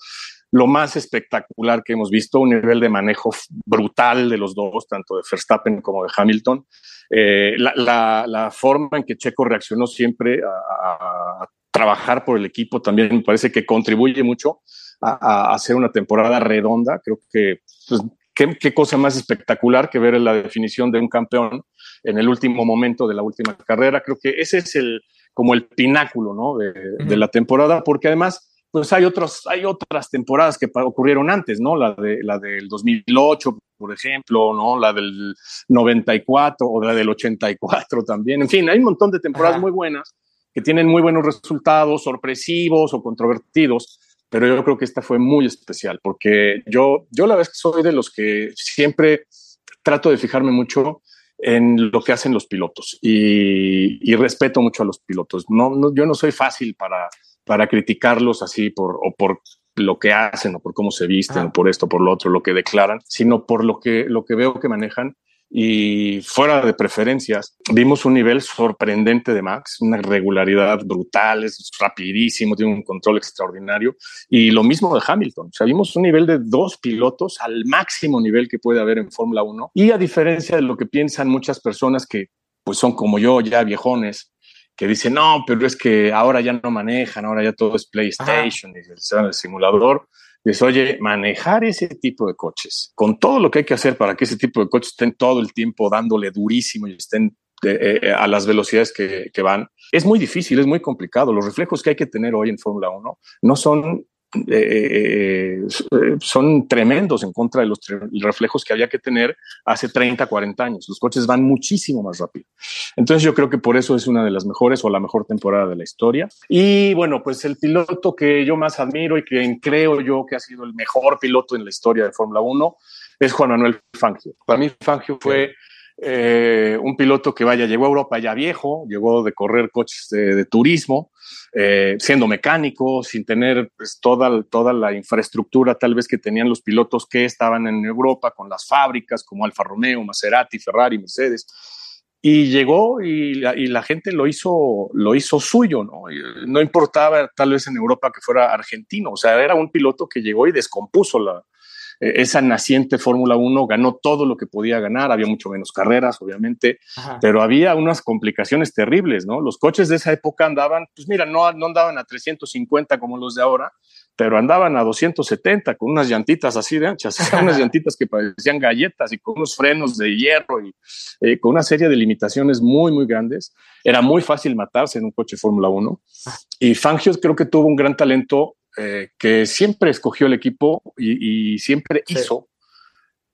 lo más espectacular que hemos visto, un nivel de manejo brutal de los dos, tanto de Verstappen como de Hamilton. Eh, la, la, forma en que Checo reaccionó siempre a, trabajar por el equipo también me parece que contribuye mucho a, hacer una temporada redonda. Creo que pues, ¿qué, qué, cosa más espectacular que ver la definición de un campeón en el último momento de la última carrera. Creo que ese es el, como el pináculo ¿no? de, la temporada, porque además pues hay, otros, hay otras temporadas que ocurrieron antes, ¿no? La, de, la del 2008, por ejemplo, ¿no? La del 94 o la del 84 también. En fin, hay un montón de temporadas muy buenas que tienen muy buenos resultados, sorpresivos o controvertidos, pero yo creo que esta fue muy especial porque yo, yo la vez que soy de los que siempre trato de fijarme mucho en lo que hacen los pilotos y, respeto mucho a los pilotos. No, yo no soy fácil para, para criticarlos así por, o por lo que hacen o por cómo se visten o por esto, por lo otro, lo que declaran, sino por lo que, lo que veo que manejan y fuera de preferencias, vimos un nivel sorprendente de Max, una regularidad brutal, es rapidísimo, tiene un control extraordinario. Y lo mismo de Hamilton. O sea, vimos un nivel de dos pilotos al máximo nivel que puede haber en Fórmula 1. Y a diferencia de lo que piensan muchas personas que pues son como yo, ya viejones, que dicen, no, pero es que ahora ya no manejan, ahora ya todo es PlayStation y el simulador es, oye, manejar ese tipo de coches, con todo lo que hay que hacer para que ese tipo de coches estén todo el tiempo dándole durísimo y estén eh, eh, a las velocidades que, que, van, es muy difícil, es muy complicado. Los reflejos que hay que tener hoy en Fórmula 1 no son eh, son tremendos en contra de los reflejos que había que tener hace 30, 40 años. Los coches van muchísimo más rápido. Entonces yo creo que por eso es una de las mejores o la mejor temporada de la historia. Y bueno, pues el piloto que yo más admiro y que creo yo que ha sido el mejor piloto en la historia de Fórmula 1 es Juan Manuel Fangio. Para mí Fangio fue... Eh, un piloto que vaya, llegó a Europa ya viejo, llegó de correr coches de turismo, eh, siendo mecánico, sin tener pues, toda, toda la infraestructura tal vez que tenían los pilotos que estaban en Europa con las fábricas como Alfa Romeo, Maserati, Ferrari, Mercedes. Y llegó y la, y la gente lo hizo, lo hizo suyo, ¿no? No importaba tal vez en Europa que fuera argentino, o sea, era un piloto que llegó y descompuso la, esa naciente Fórmula 1 ganó todo lo que podía ganar, había mucho menos carreras, obviamente, pero había unas complicaciones terribles, ¿no? Los coches de esa época andaban, pues mira, no, no andaban a 350 como los de ahora, pero andaban a 270 con unas llantitas así de anchas, unas llantitas que parecían galletas y con unos frenos de hierro y eh, con una serie de limitaciones muy, muy grandes. Era muy fácil matarse en un coche Fórmula 1 ah. y Fangio creo que tuvo un gran talento eh, que siempre escogió el equipo y, siempre hizo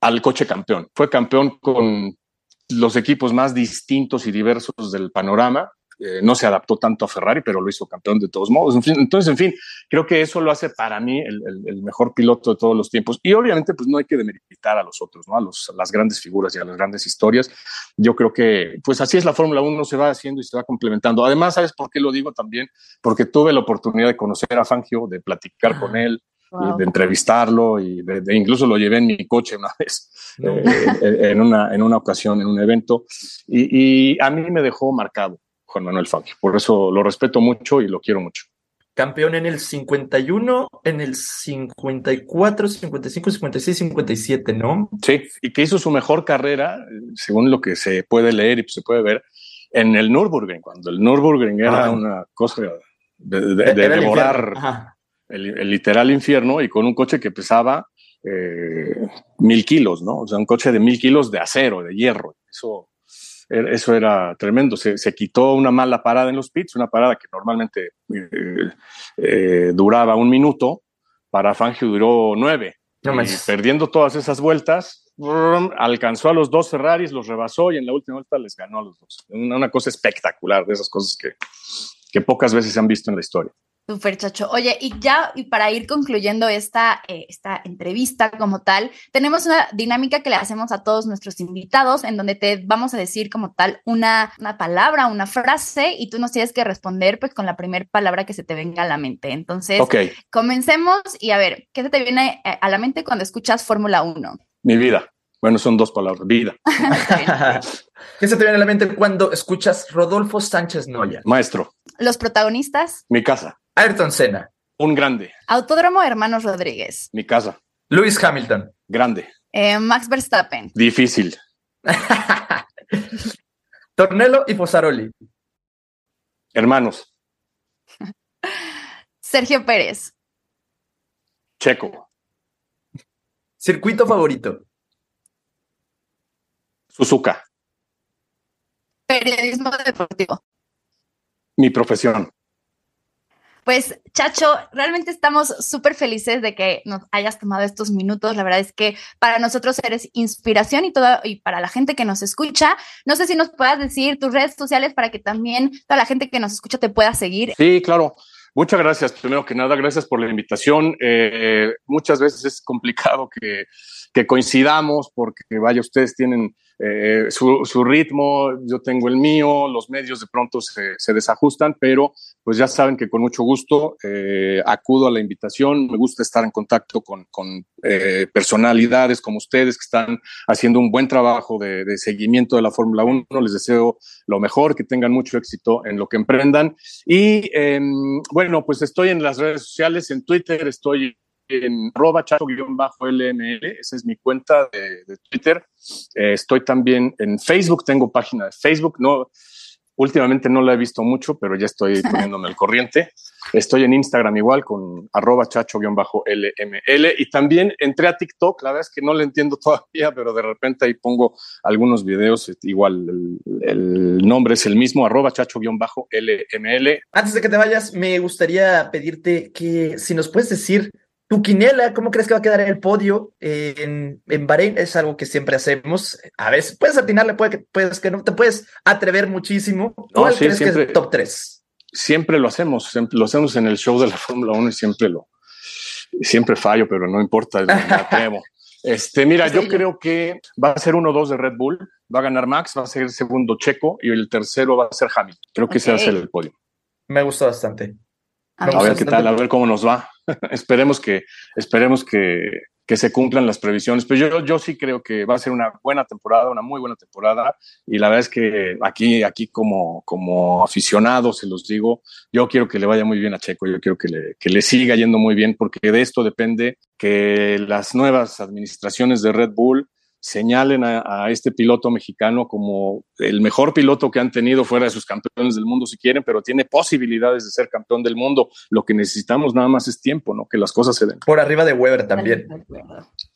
al coche campeón. Fue campeón con los equipos más distintos y diversos del panorama eh, no se adaptó tanto a Ferrari, pero lo hizo campeón de todos modos. entonces, en fin, creo que eso lo hace para mí el, mejor piloto de todos los tiempos. Y obviamente, pues no hay que demeritar a los otros, ¿no? A, los, las grandes figuras y a las grandes historias. Yo creo que, pues así es la Fórmula 1, se va haciendo y se va complementando. Además, ¿sabes por qué lo digo también? Porque tuve la oportunidad de conocer a Fangio, de platicar con él. de entrevistarlo y de, incluso lo llevé en mi coche una vez, eh, en, una, en una ocasión, en un evento, y, y a mí me dejó marcado Juan Manuel Fangio. Por eso lo respeto mucho y lo quiero mucho. Campeón en el 51, en el 54, 55, 56, 57, ¿no? Sí, y que hizo su mejor carrera, según lo que se puede leer y se puede ver, en el Nürburgring, cuando el Nürburgring era una cosa de, devorar el, literal infierno y con un coche que pesaba eh, mil kilos, ¿no? O sea, un coche de mil kilos de acero, de hierro. Eso eso era tremendo. Se, quitó una mala parada en los pits, una parada que normalmente eh, eh, duraba un minuto, para Fangio duró nueve. perdiendo todas esas vueltas, alcanzó a los dos Ferraris, los rebasó y en la última vuelta les ganó a los dos. Una, cosa espectacular, de esas cosas que, que pocas veces se han visto en la historia. Super chacho. Oye, y ya y para ir concluyendo esta, eh, esta entrevista como tal, tenemos una dinámica que le hacemos a todos nuestros invitados en donde te vamos a decir como tal una, una palabra, una frase y tú nos tienes que responder pues con la primera palabra que se te venga a la mente. Entonces, comencemos y a ver, ¿qué se te viene eh, a la mente cuando escuchas Fórmula 1? Mi vida. Bueno, son dos palabras, vida. ¿Qué se te viene a la mente cuando escuchas Rodolfo Sánchez Noya? Maestro. Los protagonistas. Mi casa. Ayrton Senna. Un grande. Autódromo Hermanos Rodríguez. Mi casa. Lewis Hamilton. Grande. Eh, Max Verstappen. Difícil. Tornelo y Fosaroli. Hermanos. Sergio Pérez. Checo. Circuito favorito. Suzuka. Periodismo deportivo. Mi profesión. Pues, Chacho, realmente estamos súper felices de que nos hayas tomado estos minutos. La verdad es que para nosotros eres inspiración y todo, y para la gente que nos escucha. No sé si nos puedas decir tus redes sociales para que también toda la gente que nos escucha te pueda seguir. Sí, claro. Muchas gracias. Primero que nada, gracias por la invitación. Eh, muchas veces es complicado que, que, coincidamos porque, vaya, ustedes tienen eh, su, su, ritmo, yo tengo el mío, los medios de pronto se, se desajustan, pero pues ya saben que con mucho gusto eh, acudo a la invitación, me gusta estar en contacto con, con eh, personalidades como ustedes que están haciendo un buen trabajo de, de seguimiento de la Fórmula 1, les deseo lo mejor, que tengan mucho éxito en lo que emprendan. Y em, bueno, pues estoy en las redes sociales, en Twitter, estoy en arroba chato-lml, esa es mi cuenta de, de Twitter. Eh, estoy también en Facebook, tengo página de Facebook, no, últimamente no la he visto mucho, pero ya estoy poniéndome al corriente. Estoy en Instagram igual con arroba chacho-lml y también entré a TikTok, la verdad es que no le entiendo todavía, pero de repente ahí pongo algunos videos, igual el, el nombre es el mismo, arroba chacho-lml. Antes de que te vayas, me gustaría pedirte que si nos puedes decir tu quiniela, ¿cómo crees que va a quedar en el podio en, en Bahrein? Es algo que siempre hacemos. A veces puedes atinarle, puede que, puedes que no te puedes atrever muchísimo. ¿Cuál sí, crees siempre- que es top 3? Siempre lo hacemos, siempre lo hacemos en el show de la Fórmula 1 y siempre lo, siempre fallo, pero no importa, me atrevo. Este, mira, yo creo que va a ser 1-2 de Red Bull, va a ganar Max, va a ser el segundo Checo y el tercero va a ser Hamilton. Creo que ese va a ser el podio. Me gusta bastante. A Me A ver, ver qué tal, a ver cómo nos va. esperemos que, esperemos que, que se cumplan las previsiones. Pero yo, yo sí creo que va a ser una buena temporada, una muy buena temporada. Y la verdad es que aquí, aquí como, como aficionado, se los digo, yo quiero que le vaya muy bien a Checo, yo quiero que le, que le siga yendo muy bien, porque de esto depende que las nuevas administraciones de Red Bull señalen a, a este piloto mexicano como el mejor piloto que han tenido fuera de sus campeones del mundo si quieren, pero tiene posibilidades de ser campeón del mundo. Lo que necesitamos nada más es tiempo, ¿no? Que las cosas se den. Por arriba de Weber también.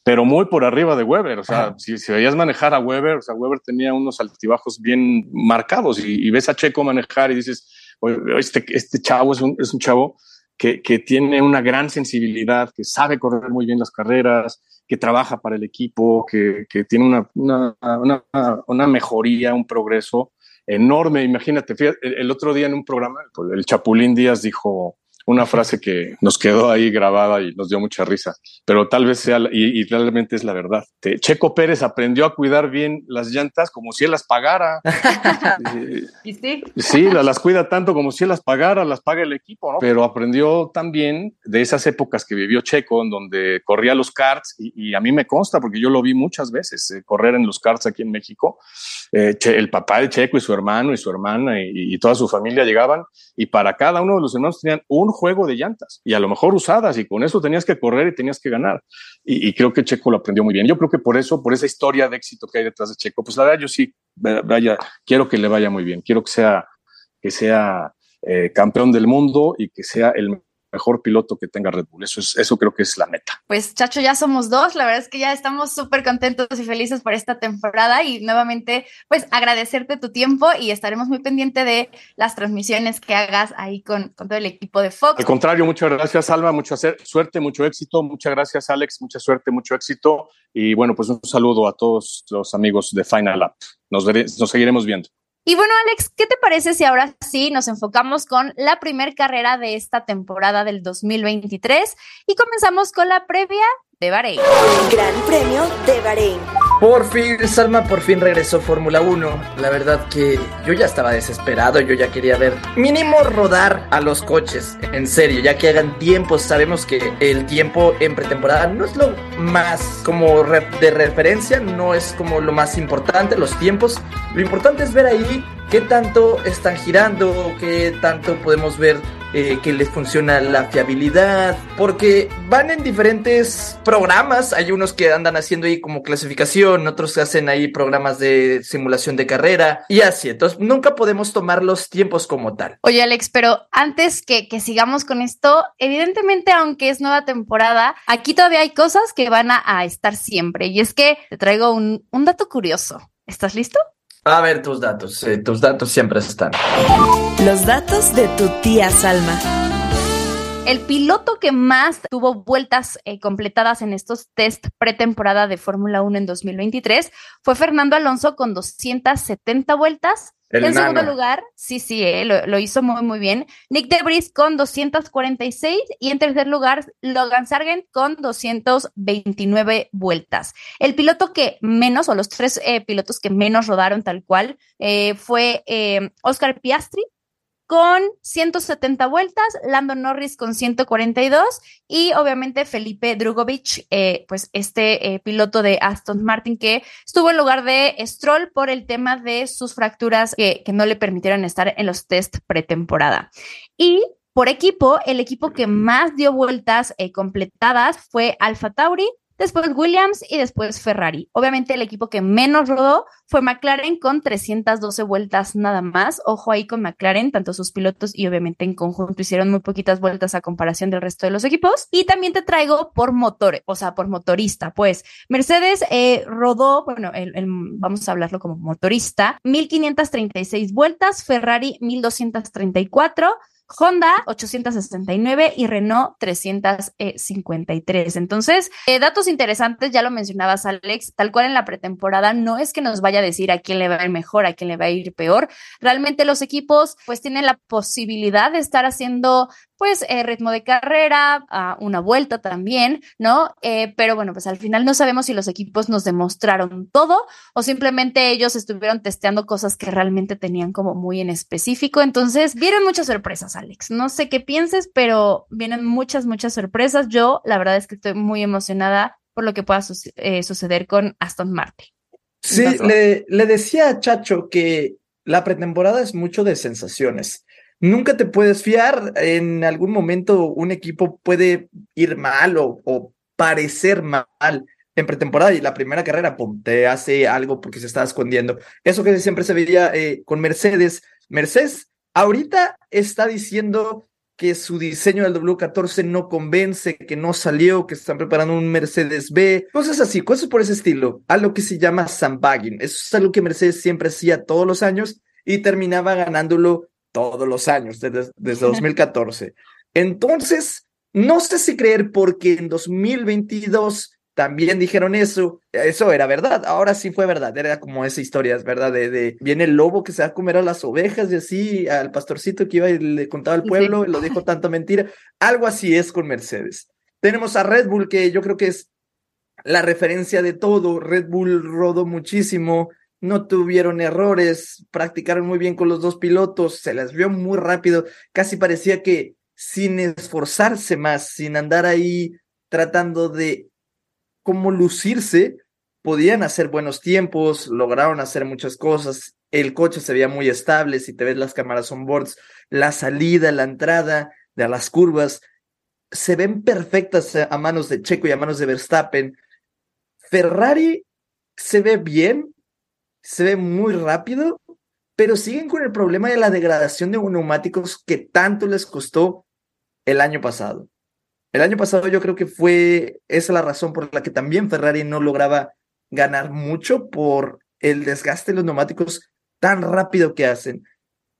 Pero muy por arriba de Weber, o sea, Ajá. si, si veías manejar a Weber, o sea, Weber tenía unos altibajos bien marcados y, y ves a Checo manejar y dices, "Oye, este, este chavo es un, es un chavo que, tiene una gran sensibilidad, que sabe correr muy bien las carreras, que trabaja para el equipo, que, que tiene una, una, una, una mejoría, un progreso enorme. Imagínate, el otro día en un programa, el Chapulín Díaz dijo una frase que nos quedó ahí grabada y nos dio mucha risa, pero tal vez sea, y, y realmente es la verdad. Checo Pérez aprendió a cuidar bien las llantas como si él las pagara. ¿Y sí? Sí, la- las cuida tanto como si él las pagara, las paga el equipo, ¿no? Pero aprendió también de esas épocas que vivió Checo, en donde corría los karts, y, y a mí me consta, porque yo lo vi muchas veces, eh, correr en los karts aquí en México. Eh, Che- el papá de Checo y su hermano y su hermana y, y toda su familia llegaban, y para cada uno de los hermanos tenían un juego de llantas, y a lo mejor usadas, y con eso tenías que correr y tenías que ganar. Y, creo que Checo lo aprendió muy bien. Yo creo que por eso, por esa historia de éxito que hay detrás de Checo, pues la verdad yo sí, vaya, quiero que le vaya muy bien, quiero que sea que sea eh, campeón del mundo y que sea el mejor piloto que tenga Red Bull. Eso, es, eso creo que es la meta. Pues Chacho, ya somos dos. La verdad es que ya estamos súper contentos y felices por esta temporada y nuevamente, pues agradecerte tu tiempo y estaremos muy pendientes de las transmisiones que hagas ahí con, con todo el equipo de Fox. Al contrario, muchas gracias, Alma, mucha suerte, mucho éxito. Muchas gracias, Alex, mucha suerte, mucho éxito. Y bueno, pues un saludo a todos los amigos de Final Up. Nos, nos seguiremos viendo. Y bueno, Alex, ¿qué te parece si ahora sí nos enfocamos con la primer carrera de esta temporada del 2023 y comenzamos con la previa de Bahrein? Gran Premio de Bahrein. Por fin, Salma por fin regresó Fórmula 1. La verdad que yo ya estaba desesperado, yo ya quería ver mínimo rodar a los coches. En serio, ya que hagan tiempos. Sabemos que el tiempo en pretemporada no es lo más como de referencia, no es como lo más importante, los tiempos. Lo importante es ver ahí qué tanto están girando, qué tanto podemos ver eh, que les funciona la fiabilidad, porque van en diferentes programas, hay unos que andan haciendo ahí como clasificación, otros que hacen ahí programas de simulación de carrera y así, entonces nunca podemos tomar los tiempos como tal. Oye, Alex, pero antes que, que sigamos con esto, evidentemente, aunque es nueva temporada, aquí todavía hay cosas que van a, a estar siempre. Y es que te traigo un, un dato curioso. ¿Estás listo? A ver tus datos, eh, tus datos siempre están. Los datos de tu tía Salma. El piloto que más tuvo vueltas eh, completadas en estos test pretemporada de Fórmula 1 en 2023 fue Fernando Alonso con 270 vueltas. en segundo lugar, sí, sí, eh, lo, hizo muy, muy bien. Nick Debris con 246 y en tercer lugar, Logan Sargent con 229 vueltas. El piloto que menos, o los tres eh, pilotos que menos rodaron tal cual, fue Oscar Piastri con 170 vueltas, Lando Norris con 142 y obviamente Felipe Drugovich, eh, pues este eh, piloto de Aston Martin que estuvo en lugar de Stroll por el tema de sus fracturas que, no le permitieron estar en los test pretemporada. Y por equipo, el equipo que más dio vueltas eh, completadas fue Alfa Tauri después Williams y después Ferrari. Obviamente el equipo que menos rodó fue McLaren con 312 vueltas nada más. Ojo ahí con McLaren, tanto sus pilotos y obviamente en conjunto hicieron muy poquitas vueltas a comparación del resto de los equipos. Y también te traigo por motor, o sea, por motorista, pues Mercedes eh, rodó, bueno, vamos a hablarlo como motorista, 1536 vueltas, Ferrari 1234. Honda 869 y Renault 353. Entonces, eh, datos interesantes, ya lo mencionabas Alex, tal cual en la pretemporada, no es que nos vaya a decir a quién le va a ir mejor, a quién le va a ir peor. Realmente los equipos pues tienen la posibilidad de estar haciendo pues eh, ritmo de carrera, una vuelta también, ¿no? Eh, pero bueno, pues al final no sabemos si los equipos nos demostraron todo o simplemente ellos estuvieron testeando cosas que realmente tenían como muy en específico. Entonces, vieron muchas sorpresas, Alex. No sé qué pienses, pero vienen muchas, muchas sorpresas. Yo, la verdad es que estoy muy emocionada por lo que pueda eh, suceder con Aston Martin. Sí, le, le decía a Chacho que la pretemporada es mucho de sensaciones nunca te puedes fiar. En algún momento un equipo puede ir mal o, parecer mal en pretemporada y la primera carrera, pum, te hace algo porque se está escondiendo. Eso que siempre se veía eh, con Mercedes. Mercedes ahorita está diciendo que su diseño del W14 no convence, que no salió, que están preparando un Mercedes B, cosas así, cosas por ese estilo, a lo que se llama sandbagging. Eso es algo que Mercedes siempre hacía todos los años y terminaba ganándolo todos los años, desde, desde 2014. Entonces, no sé si creer porque en 2022 también dijeron eso, eso era verdad, ahora sí fue verdad, era como esa historia, es verdad, de, viene el lobo que se va a comer a las ovejas y así, al pastorcito que iba y le contaba al pueblo, y lo dijo tanta mentira, algo así es con Mercedes. Tenemos a Red Bull, que yo creo que es la referencia de todo, Red Bull rodó muchísimo, no tuvieron errores, practicaron muy bien con los dos pilotos, se les vio muy rápido, casi parecía que sin esforzarse más, sin andar ahí tratando de cómo lucirse, podían hacer buenos tiempos, lograron hacer muchas cosas, el coche se veía muy estable, si te ves las cámaras on boards, la salida, la entrada de las curvas, se ven perfectas a manos de Checo y a manos de Verstappen. Ferrari se ve bien, se ve muy rápido, pero siguen con el problema de la degradación de neumáticos que tanto les costó el año pasado. El año pasado yo creo que fue esa la razón por la que también Ferrari no lograba ganar mucho por el desgaste de los neumáticos tan rápido que hacen.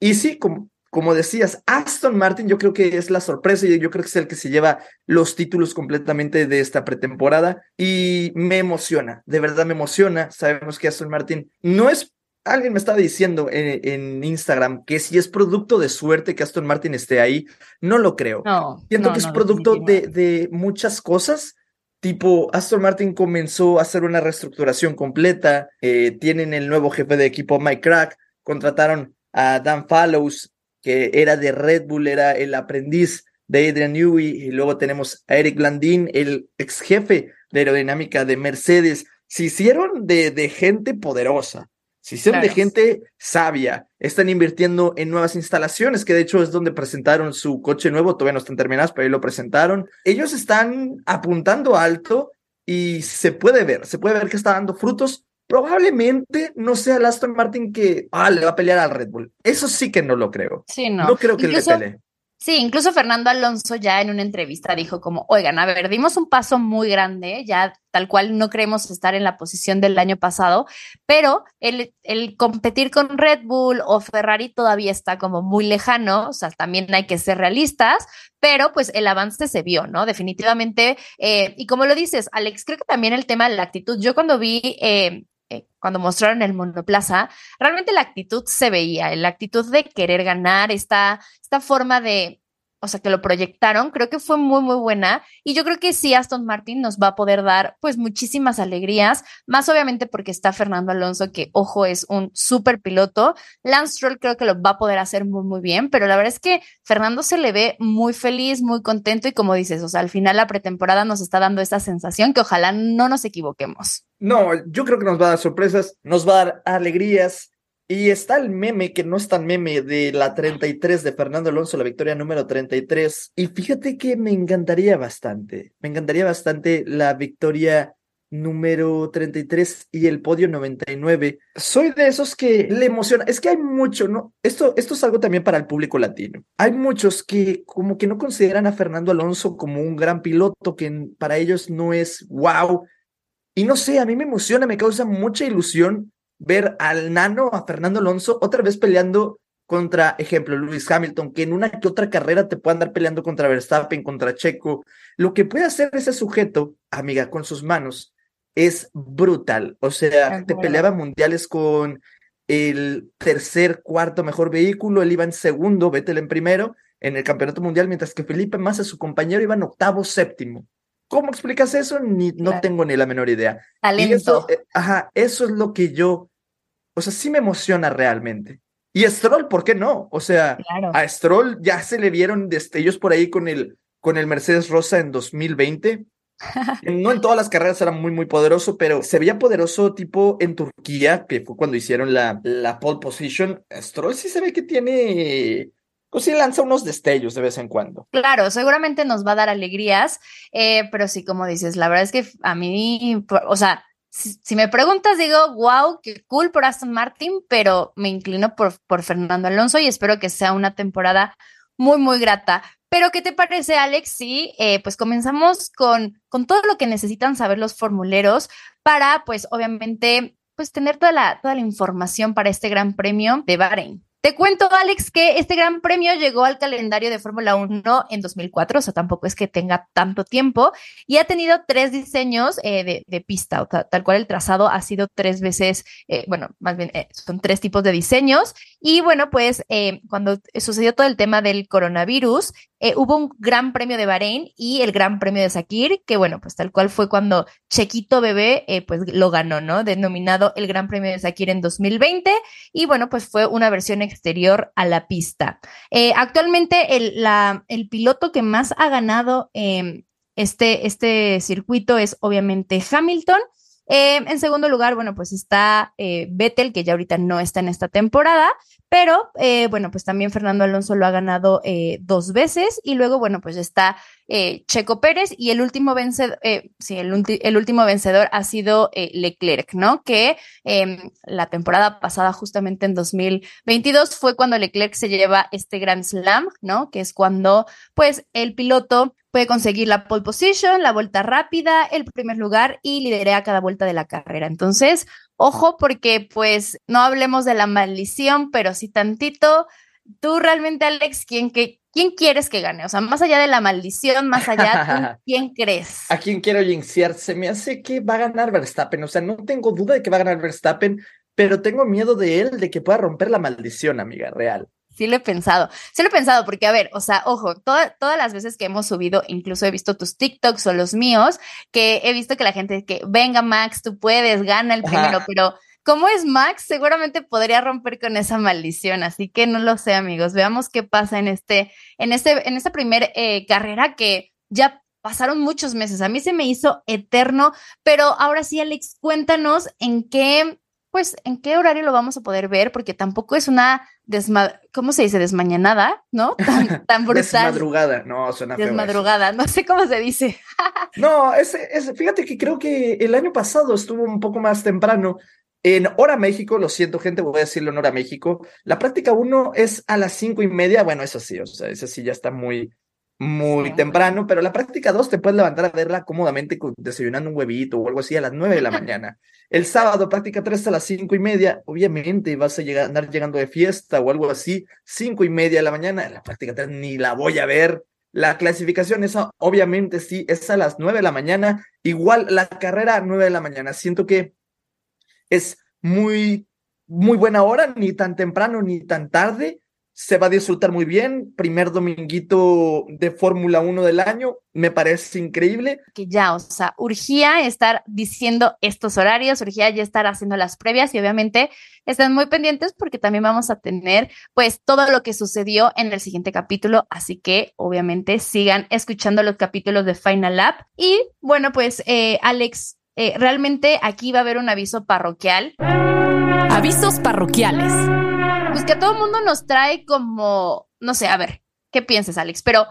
Y sí, como, como decías, Aston Martin yo creo que es la sorpresa y yo creo que es el que se lleva los títulos completamente de esta pretemporada y me emociona, de verdad me emociona. Sabemos que Aston Martin no es, alguien me estaba diciendo en, Instagram que si es producto de suerte que Aston Martin esté ahí, no lo creo. No, Siento que es producto de, de muchas cosas. Tipo, Aston Martin comenzó a hacer una reestructuración completa, eh, tienen el nuevo jefe de equipo Mike Crack, contrataron a Dan Fallows, que era de Red Bull, era el aprendiz de Adrian Newey, y luego tenemos a Eric Landin, el ex jefe de aerodinámica de Mercedes. Se hicieron de, de gente poderosa, se hicieron de gente sabia. Están invirtiendo en nuevas instalaciones, que de hecho es donde presentaron su coche nuevo, todavía no están terminados, pero ahí lo presentaron. Ellos están apuntando alto y se puede ver, se puede ver que está dando frutos probablemente no sea el Aston Martin que ah, le va a pelear al Red Bull. Eso sí que no lo creo. Sí, no. No creo que le pelee. Sí, incluso Fernando Alonso ya en una entrevista dijo como, oigan, a ver, dimos un paso muy grande, ya tal cual no creemos estar en la posición del año pasado, pero el, competir con Red Bull o Ferrari todavía está como muy lejano, o sea, también hay que ser realistas, pero pues el avance se vio, ¿no? Definitivamente, eh, y como lo dices, Alex, creo que también el tema de la actitud, yo cuando vi... Eh, eh, cuando mostraron el monoplaza, realmente la actitud se veía, la actitud de querer ganar, esta, esta forma de, o sea, que lo proyectaron, creo que fue muy, muy buena. Y yo creo que sí, Aston Martin nos va a poder dar, pues, muchísimas alegrías, más obviamente porque está Fernando Alonso, que, ojo, es un súper piloto. Lance Stroll creo que lo va a poder hacer muy, muy bien, pero la verdad es que Fernando se le ve muy feliz, muy contento y como dices, o sea, al final la pretemporada nos está dando esta sensación que ojalá no nos equivoquemos. No, yo creo que nos va a dar sorpresas, nos va a dar alegrías. Y está el meme, que no es tan meme, de la 33 de Fernando Alonso, la victoria número 33. Y fíjate que me encantaría bastante, me encantaría bastante la victoria número 33 y el podio 99. Soy de esos que le emociona. Es que hay mucho, ¿no? Esto, esto es algo también para el público latino. Hay muchos que como que no consideran a Fernando Alonso como un gran piloto, que para ellos no es wow y no sé, a mí me emociona, me causa mucha ilusión ver al nano, a Fernando Alonso, otra vez peleando contra, ejemplo, Lewis Hamilton, que en una que otra carrera te puede andar peleando contra Verstappen, contra Checo. Lo que puede hacer ese sujeto, amiga, con sus manos, es brutal. O sea, te peleaba mundiales con el tercer, cuarto mejor vehículo, él iba en segundo, Vettel en primero, en el campeonato mundial, mientras que Felipe Massa, su compañero, iba en octavo, séptimo. ¿Cómo explicas eso? Ni, no tengo ni la menor idea. Talento. eso, eh, ajá, eso es lo que yo, o sea, sí me emociona realmente. Y Stroll, ¿por qué no? O sea, a Stroll ya se le vieron destellos por ahí con el, con el Mercedes Rosa en 2020. no en todas las carreras era muy, muy poderoso, pero se veía poderoso tipo en Turquía, que fue cuando hicieron la, la pole position. Stroll sí se ve que tiene pues sí lanza unos destellos de vez en cuando. Claro, seguramente nos va a dar alegrías, eh, pero sí, como dices, la verdad es que a mí, o sea, si, me preguntas, digo, wow, qué cool por Aston Martin, pero me inclino por, por Fernando Alonso y espero que sea una temporada muy, muy grata. Pero, ¿qué te parece, Alex? Sí, eh, pues comenzamos con, con todo lo que necesitan saber los formuleros para, pues, obviamente, pues tener toda la, toda la información para este gran premio de Bahrein. Te cuento, Alex, que este gran premio llegó al calendario de Fórmula 1 en 2004, o sea, tampoco es que tenga tanto tiempo, y ha tenido tres diseños eh, de, pista, o tal cual el trazado ha sido tres veces, eh, bueno, más bien eh, son tres tipos de diseños, y bueno, pues cuando sucedió todo el tema del coronavirus, hubo un gran premio de Bahrein y el gran premio de Sakir, que bueno, pues tal cual fue cuando Chequito Bebé, pues lo ganó, ¿no? Denominado el gran premio de Sakir en 2020, y bueno, pues fue una versión exterior a la pista. Eh, actualmente el, la, el, piloto que más ha ganado eh, este, este circuito es obviamente Hamilton. Eh, en segundo lugar, bueno, pues está eh, Vettel, que ya ahorita no está en esta temporada, pero eh, bueno, pues también Fernando Alonso lo ha ganado dos veces y luego, bueno, pues está Checo Pérez y el último vencedor, sí, el, el, último vencedor ha sido Leclerc, ¿no? Que em, la temporada pasada, justamente en 2022, fue cuando Leclerc se lleva este Grand Slam, ¿no? Que es cuando, pues, el piloto Puede conseguir la pole position, la vuelta rápida, el primer lugar y liderea cada vuelta de la carrera. Entonces, ojo porque pues no hablemos de la maldición, pero sí tantito. Tú realmente, Alex, ¿quién, que, ¿quién quieres que gane? O sea, más allá de la maldición, más allá, ¿quién crees? ¿A quién quiero jinxear? Se me hace que va a ganar Verstappen. O sea, no tengo duda de que va a ganar Verstappen, pero tengo miedo de él, de que pueda romper la maldición, amiga, real. Sí lo he pensado, sí lo he pensado, porque a ver, o sea, ojo, todas las veces que hemos subido, incluso he visto tus TikToks o los míos, que he visto que la gente que, venga Max, tú puedes, gana el primero, pero como es Max, seguramente podría romper con esa maldición, así que no lo sé, amigos, veamos qué pasa en este, en este, en esta primera eh, carrera que ya pasaron muchos meses, a mí se me hizo eterno, pero ahora sí, Alex, cuéntanos en qué pues, ¿en qué horario lo vamos a poder ver? Porque tampoco es una desma ¿cómo se dice? Desmañanada, ¿no? Tan, tan brutal. Desmadrugada, no, suena feo Desmadrugada, no sé cómo se dice. no, ese, ese, fíjate que creo que el año pasado estuvo un poco más temprano En hora México, lo siento, gente, voy a decirlo en hora México. La práctica 1 es a las cinco y media. Bueno, eso sí, o sea, eso sí ya está muy, muy temprano, pero la práctica 2 te puedes levantar a verla cómodamente desayunando un huevito o algo así a las 9 de la mañana. El sábado, práctica 3 a las cinco y media, obviamente vas a llegar, andar llegando de fiesta o algo así, cinco y media de la mañana, la práctica 3 ni la voy a ver. La clasificación, esa obviamente sí, es a las 9 de la mañana, igual la carrera a 9 de la mañana. Siento que es muy, muy buena hora, ni tan temprano ni tan tarde se va a disfrutar muy bien. Primer dominguito de Fórmula 1 del año, me parece increíble. Que ya, o sea, urgía estar diciendo estos horarios, urgía ya estar haciendo las previas y obviamente están muy pendientes porque también vamos a tener pues todo lo que sucedió en el siguiente capítulo, así que obviamente sigan escuchando los capítulos de Final Lap. Y bueno, pues eh, Alex, eh, realmente aquí va a haber un aviso parroquial. Avisos parroquiales pues que todo mundo nos trae como, no sé, a ver, ¿qué piensas, Alex? Pero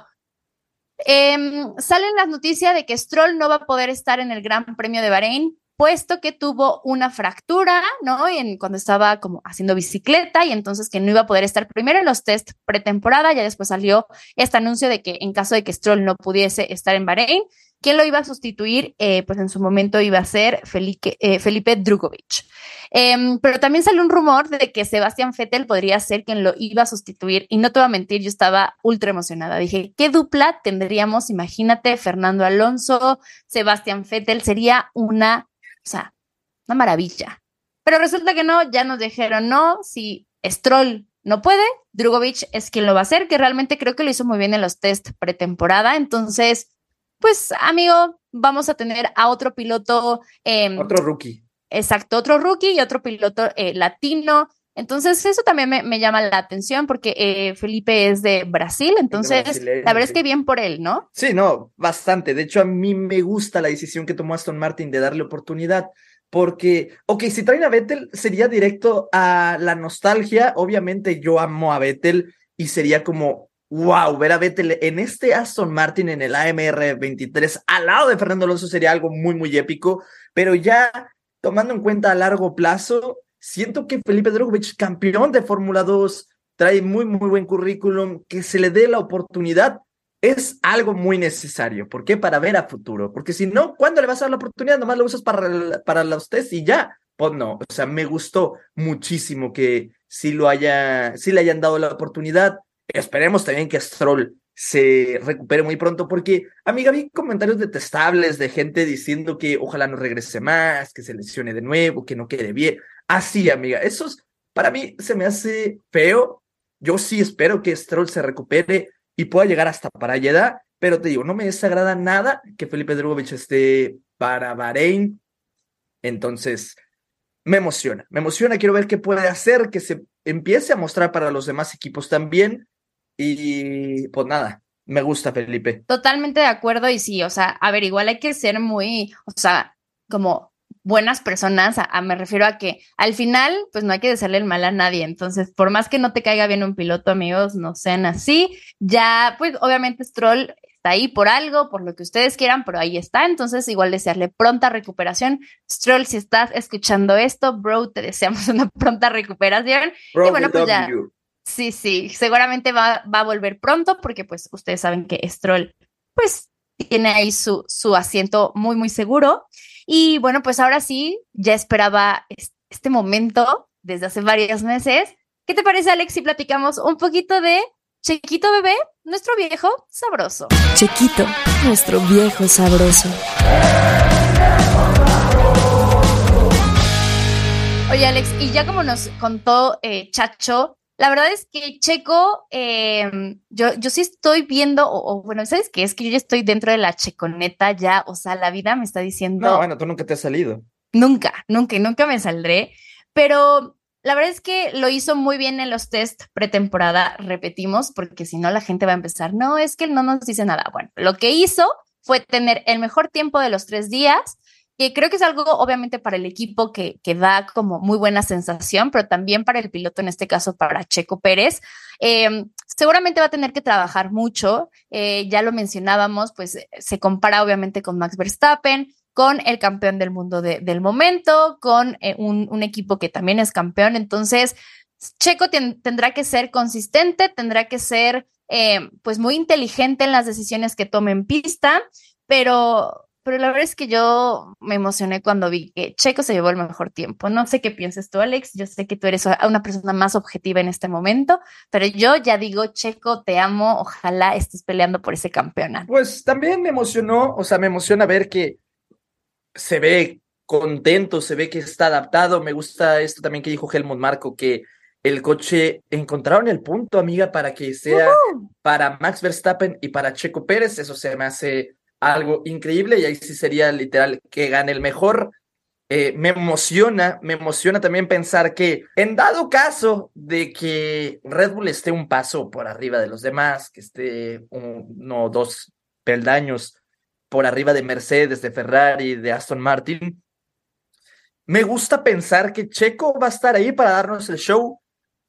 em, salen las noticias de que Stroll no va a poder estar en el Gran Premio de Bahrein, puesto que tuvo una fractura, ¿no? En, cuando estaba como haciendo bicicleta y entonces que no iba a poder estar primero en los test pretemporada, ya después salió este anuncio de que en caso de que Stroll no pudiese estar en Bahrein, ¿quién lo iba a sustituir? Eh, pues en su momento iba a ser Felipe, eh, Felipe Drugovic. Em, pero también salió un rumor de que Sebastián Vettel podría ser quien lo iba a sustituir. Y no te voy a mentir, yo estaba ultra emocionada. Dije, ¿qué dupla tendríamos? Imagínate, Fernando Alonso, Sebastián Vettel, sería una, o sea, una maravilla. Pero resulta que no, ya nos dijeron, no, si Stroll no puede, Drugovic es quien lo va a hacer, que realmente creo que lo hizo muy bien en los test pretemporada. Entonces, pues, amigo, vamos a tener a otro piloto. Em, otro rookie Exacto, otro rookie y otro piloto eh, latino. Entonces, eso también me, llama la atención porque eh, Felipe es de Brasil, entonces la verdad es que bien por él, ¿no? Sí, no, bastante. De hecho, a mí me gusta la decisión que tomó Aston Martin de darle oportunidad, porque, ok, si traen a Vettel, sería directo a la nostalgia. Obviamente, yo amo a Vettel y sería como, wow, ver a Vettel en este Aston Martin en el AMR 23 al lado de Fernando Alonso sería algo muy, muy épico, pero ya tomando en cuenta a largo plazo, siento que Felipe Drogovic, campeón de Fórmula 2, trae muy, muy buen currículum, que se le dé la oportunidad es algo muy necesario. ¿Por qué? Para ver a futuro. Porque si no, ¿cuándo le vas a dar la oportunidad? Nomás lo usas para, para los test y ya. Pues no, o sea, me gustó muchísimo que sí lo haya, sí le hayan dado la oportunidad. Esperemos también que Stroll se recupere muy pronto, porque, amiga, vi comentarios detestables de gente diciendo que ojalá no regrese más, que se lesione de nuevo, que no quede bien. Así, amiga, eso para mí se me hace feo. Yo sí espero que Stroll se recupere y pueda llegar hasta para allá, pero te digo, no me desagrada nada que Felipe Drugovich esté para Bahrein. Entonces, me emociona, me emociona, quiero ver qué puede hacer, que se empiece a mostrar para los demás equipos también y pues nada, me gusta Felipe. Totalmente de acuerdo y sí, o sea, a ver, igual hay que ser muy, o sea, como buenas personas, a, me refiero a que al final, pues no hay que desearle el mal a nadie. Entonces, por más que no te caiga bien un piloto, amigos, no sean así. Ya, pues obviamente Stroll está ahí por algo, por lo que ustedes quieran, pero ahí está. Entonces, igual desearle pronta recuperación. Stroll, si estás escuchando esto, bro, te deseamos una pronta recuperación. y bueno, pues ya. Sí, sí, seguramente va, va, a volver pronto porque pues ustedes saben que Stroll pues tiene ahí su, su asiento muy, muy seguro. Y bueno, pues ahora sí, ya esperaba este momento desde hace varios meses. ¿Qué te parece, Alex, si platicamos un poquito de Chequito Bebé, nuestro viejo sabroso? Chequito, nuestro viejo sabroso. Oye, Alex, y ya como nos contó eh, Chacho, la verdad es que Checo, em, yo, yo sí estoy viendo, o, bueno, ¿sabes qué? Es que yo ya estoy dentro de la checoneta ya, o sea, la vida me está diciendo... No, bueno, tú nunca te has salido. Nunca, nunca, nunca me saldré, pero la verdad es que lo hizo muy bien en los test pretemporada, repetimos, porque si no la gente va a empezar, no, es que él no nos dice nada. Bueno, lo que hizo fue tener el mejor tiempo de los tres días, que creo que es algo obviamente para el equipo que, da como muy buena sensación, pero también para el piloto, en este caso para Checo Pérez. Em, seguramente va a tener que trabajar mucho, eh, ya lo mencionábamos, pues se compara obviamente con Max Verstappen, con el campeón del mundo de, del momento, con eh, un, equipo que también es campeón. Entonces, Checo tendrá que ser consistente, tendrá que ser eh, pues muy inteligente en las decisiones que tome en pista, pero, pero la verdad es que yo me emocioné cuando vi que Checo se llevó el mejor tiempo. No sé qué piensas tú, Alex. Yo sé que tú eres una persona más objetiva en este momento, pero yo ya digo, Checo, te amo. Ojalá estés peleando por ese campeonato. Pues también me emocionó, o sea, me emociona ver que se ve contento, se ve que está adaptado. Me gusta esto también que dijo Helmut Marco, que el coche encontraron el punto, amiga, para que sea para Max Verstappen y para Checo Pérez. Eso se me hace algo increíble y ahí sí sería literal que gane el mejor. Eh, me emociona, me emociona también pensar que en dado caso de que Red Bull esté un paso por arriba de los demás, que esté uno o dos peldaños por arriba de Mercedes, de Ferrari, de Aston Martin, me gusta pensar que Checo va a estar ahí para darnos el show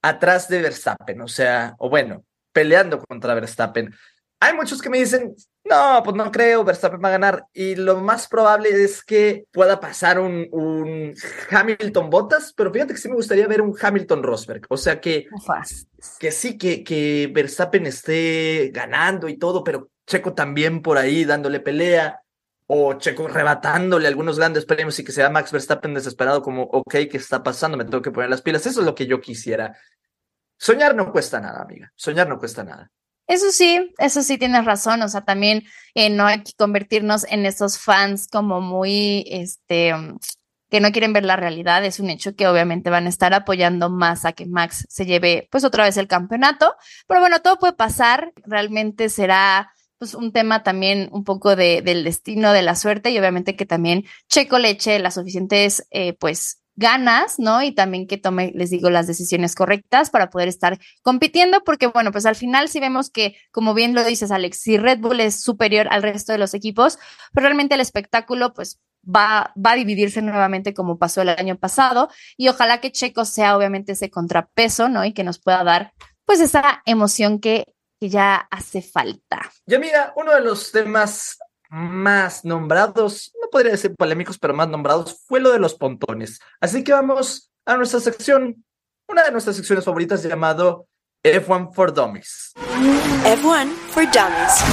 atrás de Verstappen, o sea, o bueno, peleando contra Verstappen. Hay muchos que me dicen, no, pues no creo, Verstappen va a ganar. Y lo más probable es que pueda pasar un, un Hamilton Bottas, pero fíjate que sí me gustaría ver un Hamilton Rosberg. O sea que, que sí, que, que Verstappen esté ganando y todo, pero Checo también por ahí dándole pelea. O Checo rebatándole algunos grandes premios y que sea Max Verstappen desesperado como, ok, ¿qué está pasando? Me tengo que poner las pilas. Eso es lo que yo quisiera. Soñar no cuesta nada, amiga. Soñar no cuesta nada. Eso sí, eso sí tienes razón. O sea, también eh, no hay que convertirnos en esos fans como muy, este, que no quieren ver la realidad. Es un hecho que obviamente van a estar apoyando más a que Max se lleve, pues, otra vez el campeonato. Pero bueno, todo puede pasar. Realmente será pues un tema también un poco de, del destino, de la suerte y obviamente que también Checo le eche las suficientes, eh, pues, ganas, ¿no? Y también que tome, les digo, las decisiones correctas para poder estar compitiendo, porque bueno, pues al final sí vemos que, como bien lo dices, Alex, si Red Bull es superior al resto de los equipos, pero realmente el espectáculo, pues va, va a dividirse nuevamente como pasó el año pasado y ojalá que Checo sea obviamente ese contrapeso, ¿no? Y que nos pueda dar pues esa emoción que, que ya hace falta. Ya mira, uno de los temas más nombrados, no podría decir polémicos, pero más nombrados, fue lo de los pontones. Así que vamos a nuestra sección, una de nuestras secciones favoritas llamado F1 for Dummies. F1 for Dummies.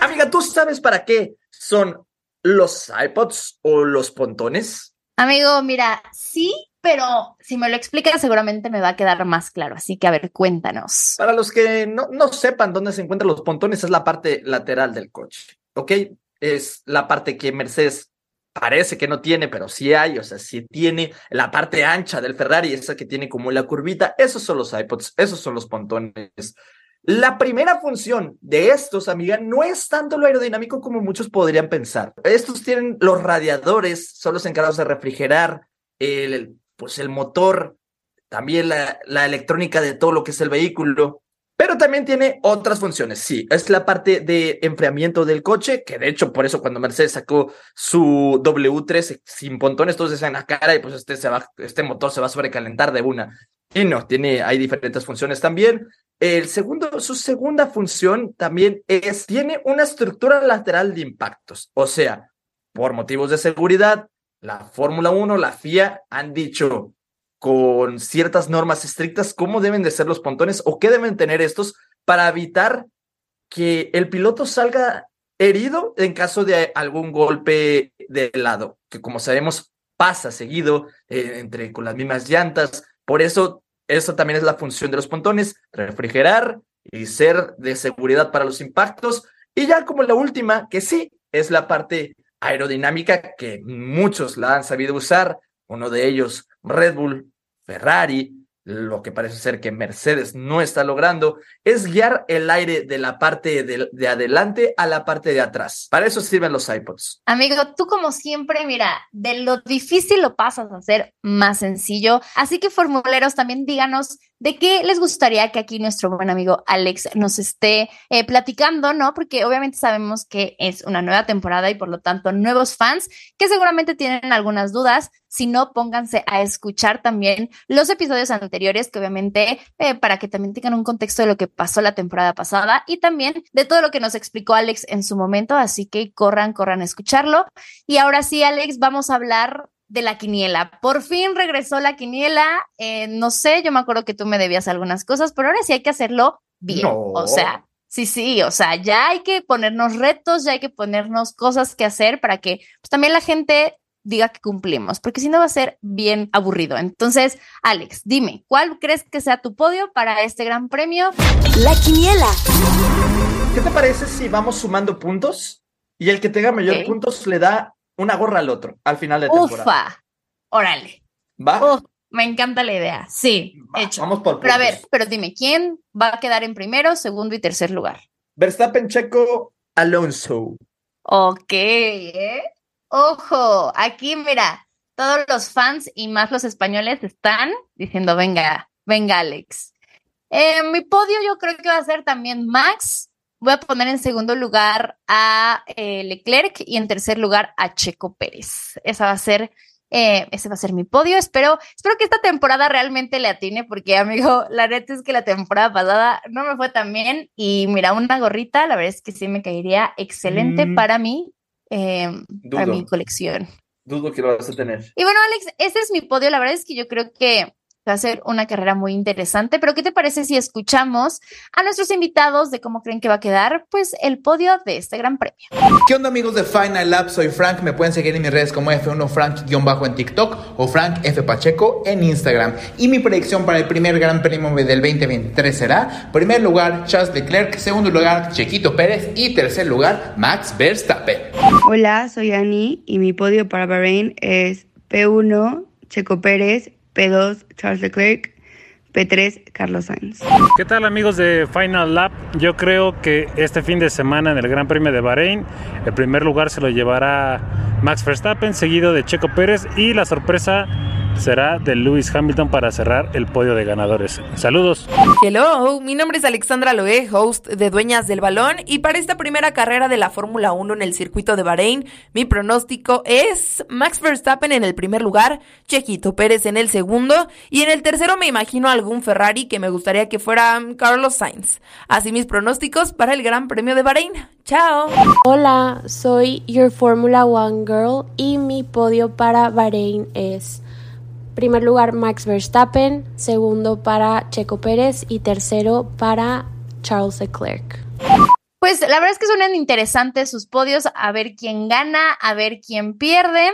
Amiga, ¿tú sabes para qué son los iPods o los pontones? Amigo, mira, sí, pero si me lo explicas seguramente me va a quedar más claro. Así que a ver, cuéntanos. Para los que no, no sepan dónde se encuentran los pontones, es la parte lateral del coche, ¿ok? Es la parte que Mercedes parece que no tiene, pero sí hay, o sea, sí tiene la parte ancha del Ferrari, esa que tiene como la curvita, esos son los iPods, esos son los pontones. La primera función de estos, amiga, no es tanto lo aerodinámico como muchos podrían pensar. Estos tienen los radiadores, son los encargados de refrigerar el, pues el motor, también la, electrónica de todo lo que es el vehículo, pero también tiene otras funciones. Sí, es la parte de enfriamiento del coche, que de hecho por eso cuando Mercedes sacó su W3 sin pontones, todos decían, la cara y pues este, se va, este motor se va a sobrecalentar de una. Y no, tiene, hay diferentes funciones también. El segundo, su segunda función también es, tiene una estructura lateral de impactos. O sea, por motivos de seguridad, la Fórmula 1, la FIA han dicho con ciertas normas estrictas cómo deben de ser los pontones o qué deben tener estos para evitar que el piloto salga herido en caso de algún golpe de lado, que como sabemos pasa seguido eh, entre con las mismas llantas. Por eso, eso también es la función de los pontones, refrigerar y ser de seguridad para los impactos. Y ya como la última, que sí, es la parte aerodinámica que muchos la han sabido usar, uno de ellos Red Bull, Ferrari, lo que parece ser que Mercedes no está logrando, es guiar el aire de la parte de, adelante a la parte de atrás. Para eso sirven los iPods. Amigo, tú como siempre, mira, de lo difícil lo pasas a hacer más sencillo. Así que formuleros, también díganos de qué les gustaría que aquí nuestro buen amigo Alex nos esté eh, platicando, ¿no? Porque obviamente sabemos que es una nueva temporada y por lo tanto nuevos fans que seguramente tienen algunas dudas. Si no, pónganse a escuchar también los episodios anteriores, que obviamente eh, para que también tengan un contexto de lo que pasó la temporada pasada y también de todo lo que nos explicó Alex en su momento. Así que corran, corran a escucharlo. Y ahora sí, Alex, vamos a hablar de la quiniela. Por fin regresó la quiniela. Eh, no sé, yo me acuerdo que tú me debías algunas cosas, pero ahora sí hay que hacerlo bien. O sea, sí, sí, o sea, ya hay que ponernos retos, ya hay que ponernos cosas que hacer para que pues, también la gente diga que cumplimos, porque si no va a ser bien aburrido. Entonces, Alex, dime, ¿cuál crees que sea tu podio para este gran premio? La quiniela. ¿Qué te parece si vamos sumando puntos y el que tenga mayor puntos le da una gorra al otro al final de temporada? Ufa, órale. ¿Va? Uf, me encanta la idea. Sí, Va, hecho. Vamos por Pero a puntos. ver, pero dime, ¿quién va a quedar en primero, segundo y tercer lugar? Verstappen, Checo, Alonso. Ok, ¿eh? Ojo, aquí mira, todos los fans y más los españoles están diciendo, venga, venga, Alex. Eh, mi podio yo creo que va a ser también Max. Voy a poner en segundo lugar a eh, Leclerc y en tercer lugar a Checo Pérez. Esa va a ser, eh, ese va a ser mi podio. Espero, espero que esta temporada realmente le atine, porque amigo, la neta es que la temporada pasada no me fue tan bien. Y mira, una gorrita, la verdad es que sí me caería excelente Mm. para mí, eh, para mi colección. Dudo que lo vas a tener. Y bueno, Alex, ese es mi podio. La verdad es que yo creo que va a ser una carrera muy interesante. Pero, ¿qué te parece si escuchamos a nuestros invitados de cómo creen que va a quedar, pues, el podio de este gran premio? ¿Qué onda amigos de Final Lab? Soy Frank, me pueden seguir en mis redes como F1 Frank-bajo en TikTok o Frank F Pacheco en Instagram. Y mi predicción para el primer Gran Premio del 2023 será, primer lugar Charles Leclerc, segundo lugar Chequito Pérez y tercer lugar Max Verstappen. Hola, soy Ani y mi podio para Bahrein es P1 Checo Pérez, P2 Charles Leclerc, P3 Carlos Sainz. ¿Qué tal amigos de Final Lap? Yo creo que este fin de semana en el Gran Premio de Bahrein, el primer lugar se lo llevará Max Verstappen, seguido de Checo Pérez y la sorpresa será de Lewis Hamilton para cerrar el podio de ganadores. Saludos. Hello, mi nombre es Alexandra Loé, host de Dueñas del Balón, y para esta primera carrera de la Fórmula 1 en el circuito de Bahrein, mi pronóstico es Max Verstappen en el primer lugar, Chequito Pérez en el segundo, y en el tercero me imagino algún Ferrari que me gustaría que fuera mm, Carlos Sainz. Así mis pronósticos para el Gran Premio de Bahrein. Chao. Hola, soy Your Formula One Girl y mi podio para Bahrein es primer lugar Max Verstappen, segundo para Checo Pérez y tercero para Charles Leclerc. Pues la verdad es que suenan interesantes sus podios, a ver quién gana, a ver quién pierde.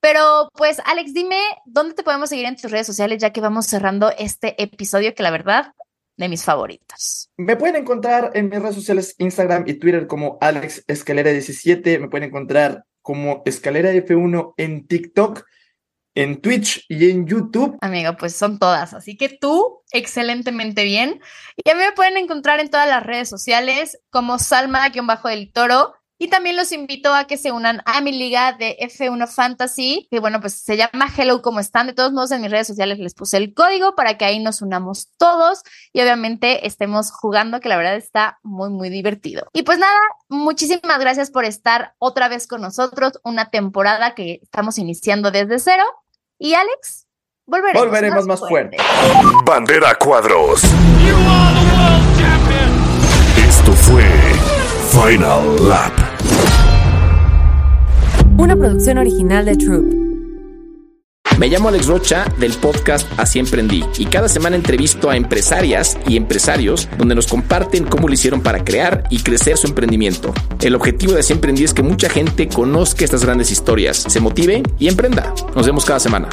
Pero pues Alex, dime, ¿dónde te podemos seguir en tus redes sociales ya que vamos cerrando este episodio que la verdad, de mis favoritos? Me pueden encontrar en mis redes sociales Instagram y Twitter como Alex Escalera17. Me pueden encontrar como Escalera F1 en TikTok, en Twitch y en YouTube. Amigo, pues son todas. Así que tú, excelentemente bien. Y a mí me pueden encontrar en todas las redes sociales como Salma-del Toro. Y también los invito a que se unan a mi liga de F1 Fantasy, que bueno, pues se llama Hello, ¿cómo están? De todos modos, en mis redes sociales les puse el código para que ahí nos unamos todos y obviamente estemos jugando, que la verdad está muy, muy divertido. Y pues nada, muchísimas gracias por estar otra vez con nosotros, una temporada que estamos iniciando desde cero. Y Alex, volveremos, Volveremos más fuerte. Bandera cuadros. Esto fue Final Lap. Una producción original de Troop. Me llamo Alex Rocha del podcast Así Emprendí y cada semana entrevisto a empresarias y empresarios donde nos comparten cómo lo hicieron para crear y crecer su emprendimiento. El objetivo de Así Emprendí es que mucha gente conozca estas grandes historias, se motive y emprenda. Nos vemos cada semana.